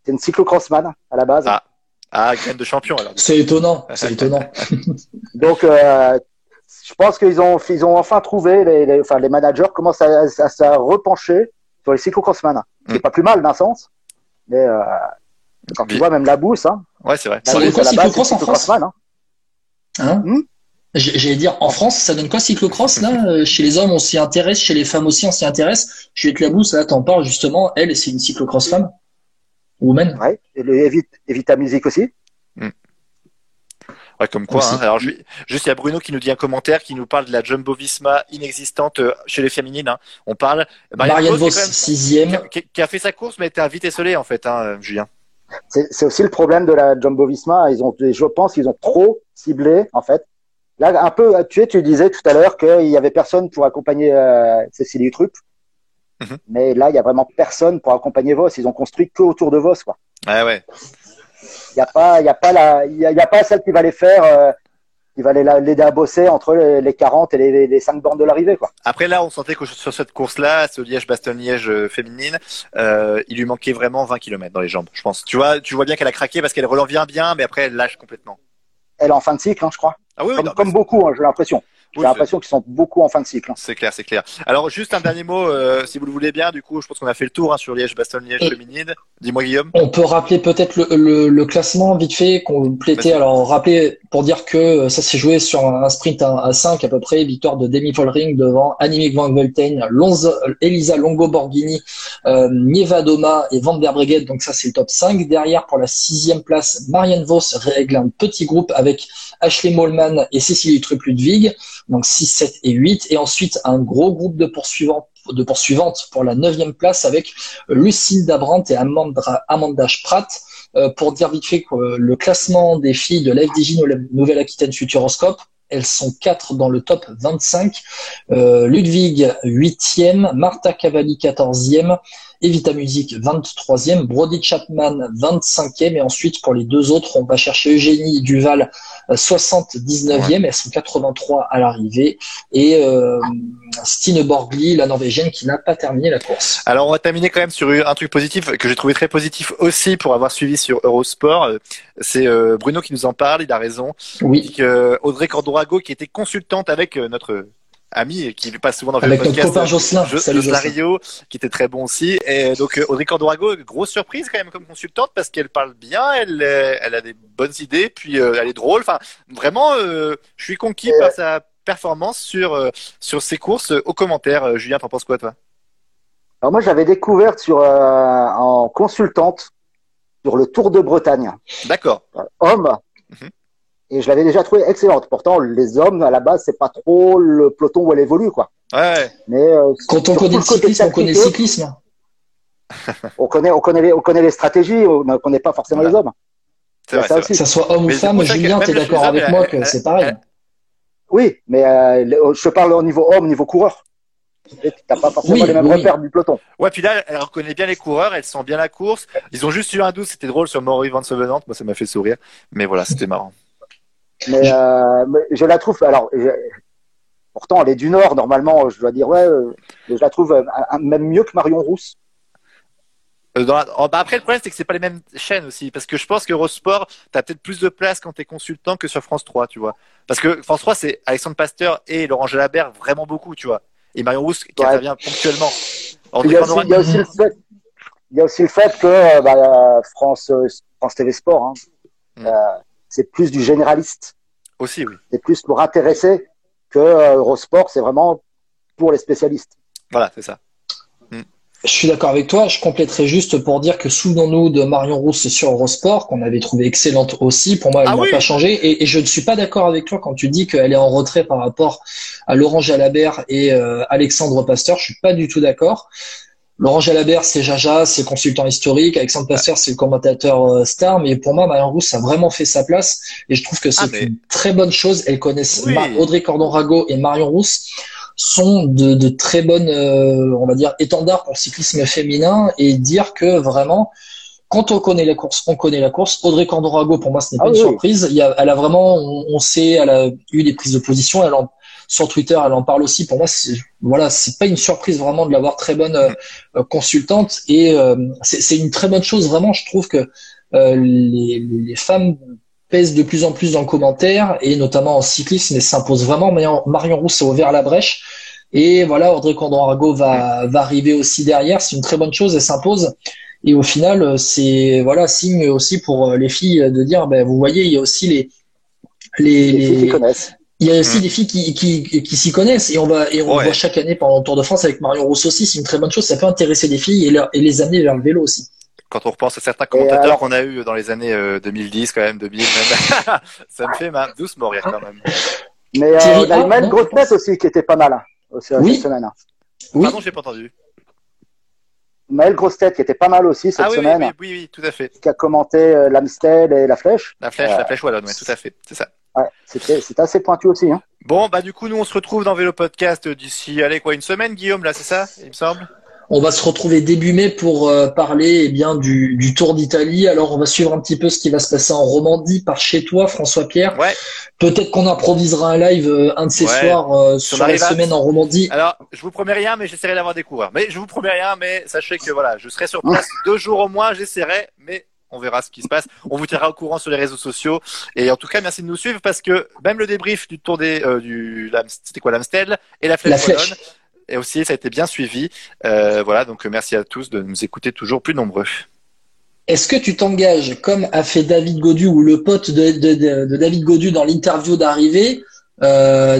C'est une cyclocrossman à la base. Ah. Ah, graine de champion alors. C'est étonnant, c'est étonnant. Donc, euh, je pense qu'ils ont, ils ont enfin trouvé, les, les- enfin, les managers commencent à, à, à se repencher sur les cyclocrossman. Ce qui est Mm. pas plus mal d'un sens. Mais euh, quand tu vois même la bourse, hein, Ouais, c'est vrai. La quoi, à la base, cyclocross c'est en France cyclocrossman, hein. Hein Hmm J'allais dire, en France, ça donne quoi cyclocross là? Euh, Chez les hommes, on s'y intéresse, chez les femmes aussi, on s'y intéresse. Juliette Labousse, là, t'en parles justement, elle, c'est une cyclocross femme Woman? Ouais. Et le Evita, Evita Music aussi? Ouais, comme quoi. Hein. Alors, je- juste, il y a Bruno qui nous dit un commentaire qui nous parle de la Jumbo Visma inexistante euh, chez les féminines. Hein. On parle. Marianne Vos, sixième. qui, qui- qui a fait sa course, mais était à vite esselé en fait, hein, euh, Julien. C'est c'est aussi le problème de la Jumbo Visma. Ils ont, je pense qu'ils ont trop ciblé, en fait. Là, un peu, tu tu disais tout à l'heure qu'il y avait personne pour accompagner euh, Cécilie Trupp. Mhm. Mais là, il y a vraiment personne pour accompagner Vos. Ils ont construit que autour de Vos, quoi. Ouais, ouais. Il y a pas, il y a pas la, il y a, il y a pas celle qui va les faire, euh, qui va l'aider à bosser entre les, les 40 et les, les 5 bornes de l'arrivée, quoi. Après là, on sentait que sur cette course-là, ce Liège-Bastogne-Liège euh, féminine, euh, il lui manquait vraiment 20 km dans les jambes, je pense. Tu vois, tu vois bien qu'elle a craqué parce qu'elle revient bien, mais après elle lâche complètement. Elle est en fin de cycle, hein, je crois. Ah oui, oui, Comme, non, comme beaucoup, hein, j'ai l'impression. J'ai Oui, l'impression qu'ils sont beaucoup en fin de cycle. hein. c'est clair, c'est clair. Alors juste un dernier mot, euh, si vous le voulez bien. Du coup, je pense qu'on a fait le tour hein, sur Liège-Bastogne-Liège Et- féminine. Dis-moi Guillaume. On peut rappeler peut-être le, le, le classement vite fait, compléter. Vas-y. Alors, rappeler pour dire que euh, ça s'est joué sur un sprint à, à 5 à peu près, victoire de Demi Vollering devant Annemiek van Vleuten, Elisa Longo Borghini, euh, Nieva Doma et Van der Bregget. Donc ça, c'est le top 5. Derrière, pour la sixième place, Marianne Vos règle un petit groupe avec Ashley Mollman et Cécilie Trupp-Ludwig. Donc 6, 7 et 8. Et ensuite, un gros groupe de poursuivants de poursuivantes pour la neuvième place avec Lucinda Brandt et Amanda, Amanda Spratt. Euh, pour dire vite fait que euh, le classement des filles de l'FDJ Nouvelle-Aquitaine Futuroscope, elles sont quatre dans le top 25. Euh, Ludwig, 8e, Martha Cavalli, 14e, Evita Music, 23e, Brody Chapman, 25e, et ensuite pour les deux autres, on va chercher Eugénie Duval, euh, 79e, elles sont 83 à l'arrivée, et euh, Stine Borgli, la Norvégienne, qui n'a pas terminé la course. Alors on va terminer quand même sur un truc positif que j'ai trouvé très positif aussi pour avoir suivi sur Eurosport. Euh, C'est euh, Bruno qui nous en parle, il a raison. Il Oui, dit que Audrey Cordorago, qui était consultante avec euh, notre ami qui passe souvent dans le avec notre podcast, copain Jocelyn. Jo- Salut Jocelyn qui était très bon aussi. Et donc euh, Audrey Cordorago, grosse surprise quand même comme consultante parce qu'elle parle bien, elle, euh, elle a des bonnes idées, puis euh, elle est drôle. Enfin, vraiment, euh, je suis conquis par sa performance sur sur ses courses. Aux commentaires, Julien, t'en penses quoi toi? Alors moi, j'avais découvert sur, euh, en consultante sur le Tour de Bretagne, D'accord. homme, Mhm. Et je l'avais déjà trouvé excellente. Pourtant, les hommes, à la base, c'est pas trop le peloton où elle évolue, quoi. Ouais. Mais euh, Quand on connaît le cyclisme, on connaît le cyclisme. on connaît, on connaît les, on connaît les stratégies, on ne connaît pas forcément Voilà. les hommes. c'est vrai. ça aussi. Que ça soit homme ou Mais femme, Julien, t'es le d'accord avec elle- moi que c'est pareil. elle- Oui, mais euh, je te parle au niveau homme, au niveau coureur. Tu n'as pas forcément Oui, les mêmes oui. repères du peloton. Ouais, puis là, elle reconnaît bien les coureurs, elle sent bien la course. Ils ont juste eu un doute, c'était drôle sur Maury Van Sevenant. Moi, ça m'a fait sourire. Mais voilà, c'était marrant. Mais, euh, mais je la trouve. Alors, je- pourtant, elle est du Nord. Normalement, je dois dire ouais. euh, je la trouve euh, même mieux que Marion Rousse. Dans la- oh, bah après, le problème, c'est que c'est pas les mêmes chaînes aussi. Parce que je pense qu'Eurosport, t'as peut-être plus de place quand t'es consultant que sur France 3, tu vois. Parce que France 3, c'est Alexandre Pasteur et Laurent Jalabert vraiment beaucoup, tu vois. Et Marion Rousse qui Ouais. intervient ponctuellement. Il y, a aussi, il y a aussi le fait, il y a aussi le fait que bah, France, France TV Sport, hein, Mm. euh, c'est plus du généraliste. Aussi, oui. C'est plus pour intéresser que euh, Eurosport, c'est vraiment pour les spécialistes. Voilà, c'est ça. Je suis d'accord avec toi. Je compléterai juste pour dire que souvenons-nous de Marion Rousse sur Eurosport, qu'on avait trouvé excellente aussi. Pour moi, elle Ah n'a oui. pas changé. Et, et je ne suis pas d'accord avec toi quand tu dis qu'elle est en retrait par rapport à Laurent Jalabert et euh, Alexandre Pasteur. Je suis pas du tout d'accord. Laurent Jalabert, c'est Jaja, c'est consultant historique. Alexandre Pasteur, c'est le commentateur euh, star. Mais pour moi, Marion Rousse a vraiment fait sa place. Et je trouve que c'est Ah, mais- une très bonne chose. Elles connaissent Oui. Audrey Cordon-Rago et Marion Rousse sont de, de très bonnes, euh, on va dire, étendards pour le cyclisme féminin et dire que vraiment, quand on connaît la course, on connaît la course. Audrey Cordorago, pour moi, ce n'est Ah pas une oui. surprise. Il y a, elle a vraiment, on, on sait, elle a eu des prises de position. Elle en- sur Twitter, elle en parle aussi. Pour moi, c'est, voilà, c'est pas une surprise vraiment de l'avoir très bonne euh, consultante et euh, c'est, une très bonne chose vraiment. Je trouve que euh, les, les femmes pèsent de plus en plus dans le commentaire et notamment en cyclisme et s'impose vraiment. Marion, Marion Rousse a ouvert la brèche. Et voilà, Audrey Condon-Arago va, va arriver aussi derrière. C'est une très bonne chose, elle s'impose. Et au final, c'est voilà signe aussi pour les filles de dire, ben, vous voyez, il y a aussi les les, Les filles qui les- connaissent. Il y a aussi des filles qui, qui, qui s'y connaissent et on va et on Ouais. voit chaque année pendant le Tour de France avec Marion Rousseau aussi. C'est une très bonne chose. Ça peut intéresser des filles et, leur- et les amener vers le vélo aussi. Quand on repense à certains commentateurs alors- qu'on a eu dans les années euh, 2010, quand même, 2000 même, ça me fait ma doucement rire quand même. Mais euh, Thierry on a non, Grosse-Tête aussi qui était pas mal hein, aussi, euh, Oui. cette semaine. hein. Oui. Pardon, j'ai pas entendu. Maëlle Grosse-Tête qui était pas mal aussi cette Ah oui, oui, semaine, oui, oui, oui, tout à fait. qui a commenté euh, l'Amstel et la Flèche. La flèche, Euh, la flèche wallonne, ouais, tout à fait, c'est ça. Ouais, c'était c'était assez pointu aussi. Hein. Bon, bah du coup, nous on se retrouve dans Vélo Podcast d'ici, allez quoi, une semaine, Guillaume, là, c'est ça, il me semble? On va se retrouver début mai pour euh, parler eh bien du, du Tour d'Italie. Alors on va suivre un petit peu ce qui va se passer en Romandie par chez toi, François Pierre. Ouais. Peut-être qu'on improvisera un live euh, un de ces Ouais. soirs euh, Sur la à- semaine en Romandie. Alors, je vous promets rien, mais j'essaierai d'avoir des coureurs. Mais je vous promets rien, mais sachez que voilà, je serai sur place deux jours au moins, j'essaierai, mais on verra ce qui se passe. On vous tiendra au courant sur les réseaux sociaux. Et en tout cas, merci de nous suivre parce que même le débrief du tour des, euh, du, c'était quoi, l'Amstel et la flèche, La flèche. wallonne. Et aussi, ça a été bien suivi. Euh, voilà, donc euh, merci à tous de nous écouter toujours plus nombreux. Est-ce que tu t'engages, comme a fait David Godu ou le pote de, de, de, de David Godu dans l'interview d'arrivée euh,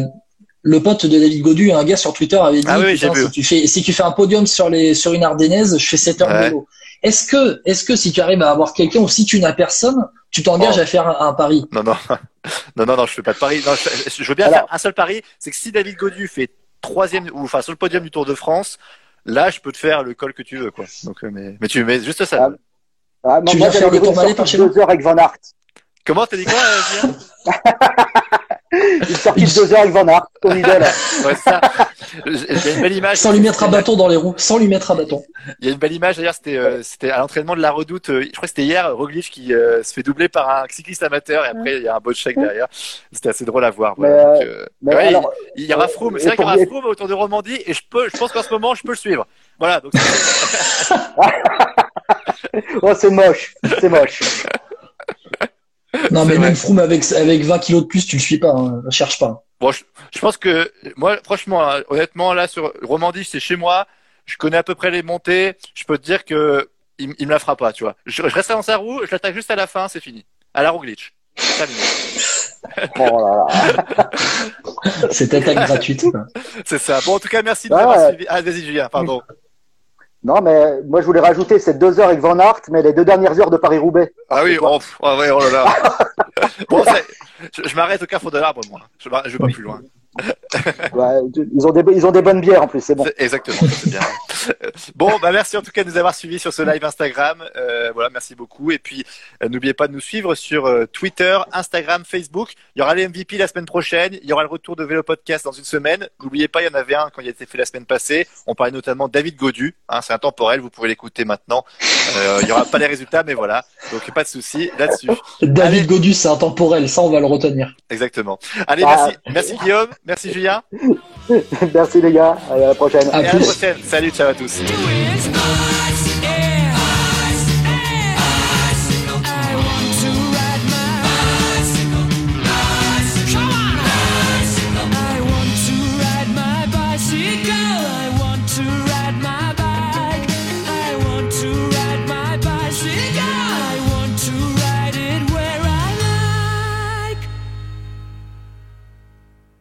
Le pote de David Godu, un gars sur Twitter avait dit Ah oui, si tu fais si tu fais un podium sur les sur une ardennaise, je fais 7 heures de Ouais. vélo. Est-ce que est-ce que si tu arrives à avoir quelqu'un ou si tu n'as personne, tu t'engages Oh. à faire un, un pari? Non, non, non, non, non, je fais pas de pari. Non, je, je veux bien Alors- faire un seul pari, c'est que si David Godu fait troisième ou enfin sur le podium du Tour de France, là, je peux te faire le col que tu veux, quoi. Donc, euh, mais, mais tu mets juste ça. Ah, Ah, moi, Tu moi, viens faire j'avais le par chez de nous deux heures avec Van Aert. Comment t'as dit quoi, euh, Une sortie de deux heures avec Van Aert, ton idole. Ouais, ça. Il y a une belle image. sans lui mettre un bâton dans les roues, sans lui mettre un bâton. Il y a une belle image d'ailleurs, c'était euh, c'était à l'entraînement de la Redoute. euh, je crois que c'était hier, Roglic qui euh, se fait doubler par un cycliste amateur et après il y a un beau check derrière. C'était assez drôle à voir. Voilà, Mais, donc, euh, Mais ouais, alors, il, il y aura Froome. C'est vrai qu'il y aura Froome autour de Romandie et je peux, je pense qu'en ce moment je peux le suivre. Voilà. Donc oh, c'est moche, c'est moche. Non mais vrai. même Froome avec avec 20 kilos de plus, tu le suis pas, hein, cherche pas. bon, je, je pense que moi, franchement, hein, honnêtement, là sur Romandie, c'est chez moi. Je connais à peu près les montées. Je peux te dire que il, il me la fera pas, tu vois. Je, je resterai dans sa roue, je l'attaque juste à la fin, c'est fini. À la Roglic. Terminé. Oh là là. Cette attaque gratuite. C'est ça. Bon, en tout cas, merci de Ah, nous avoir ouais. suivis. Ah, vas-y, Julien, pardon. Non, mais moi, je voulais rajouter ces deux heures avec Van Aert, mais les deux dernières heures de Paris-Roubaix. Ah oui, oh, ah ouais, oh là là. bon, je, je m'arrête au carrefour de l'arbre, moi. Je, je vais pas plus loin. Ouais, ils, ont des, ils ont des bonnes bières en plus, c'est bon. Exactement, ça, c'est bien. Bon, bah merci en tout cas de nous avoir suivis sur ce live Instagram. Euh, voilà, merci beaucoup. Et puis euh, n'oubliez pas de nous suivre sur euh, Twitter, Instagram, Facebook. Il y aura les MVP la semaine prochaine. Il y aura le retour de Vélo Podcast dans une semaine. N'oubliez pas, il y en avait un quand il a été fait la semaine passée. On parlait notamment de David Godu. Hein, c'est intemporel, vous pouvez l'écouter maintenant. Euh, il y aura pas les résultats, mais voilà. Donc pas de souci là-dessus. David Allez. Godu, c'est intemporel, ça on va le retenir. Exactement. Allez, Ah. merci, merci Guillaume, merci Julien. Merci les gars, à la prochaine. À à la prochaine. Salut, ciao à tous.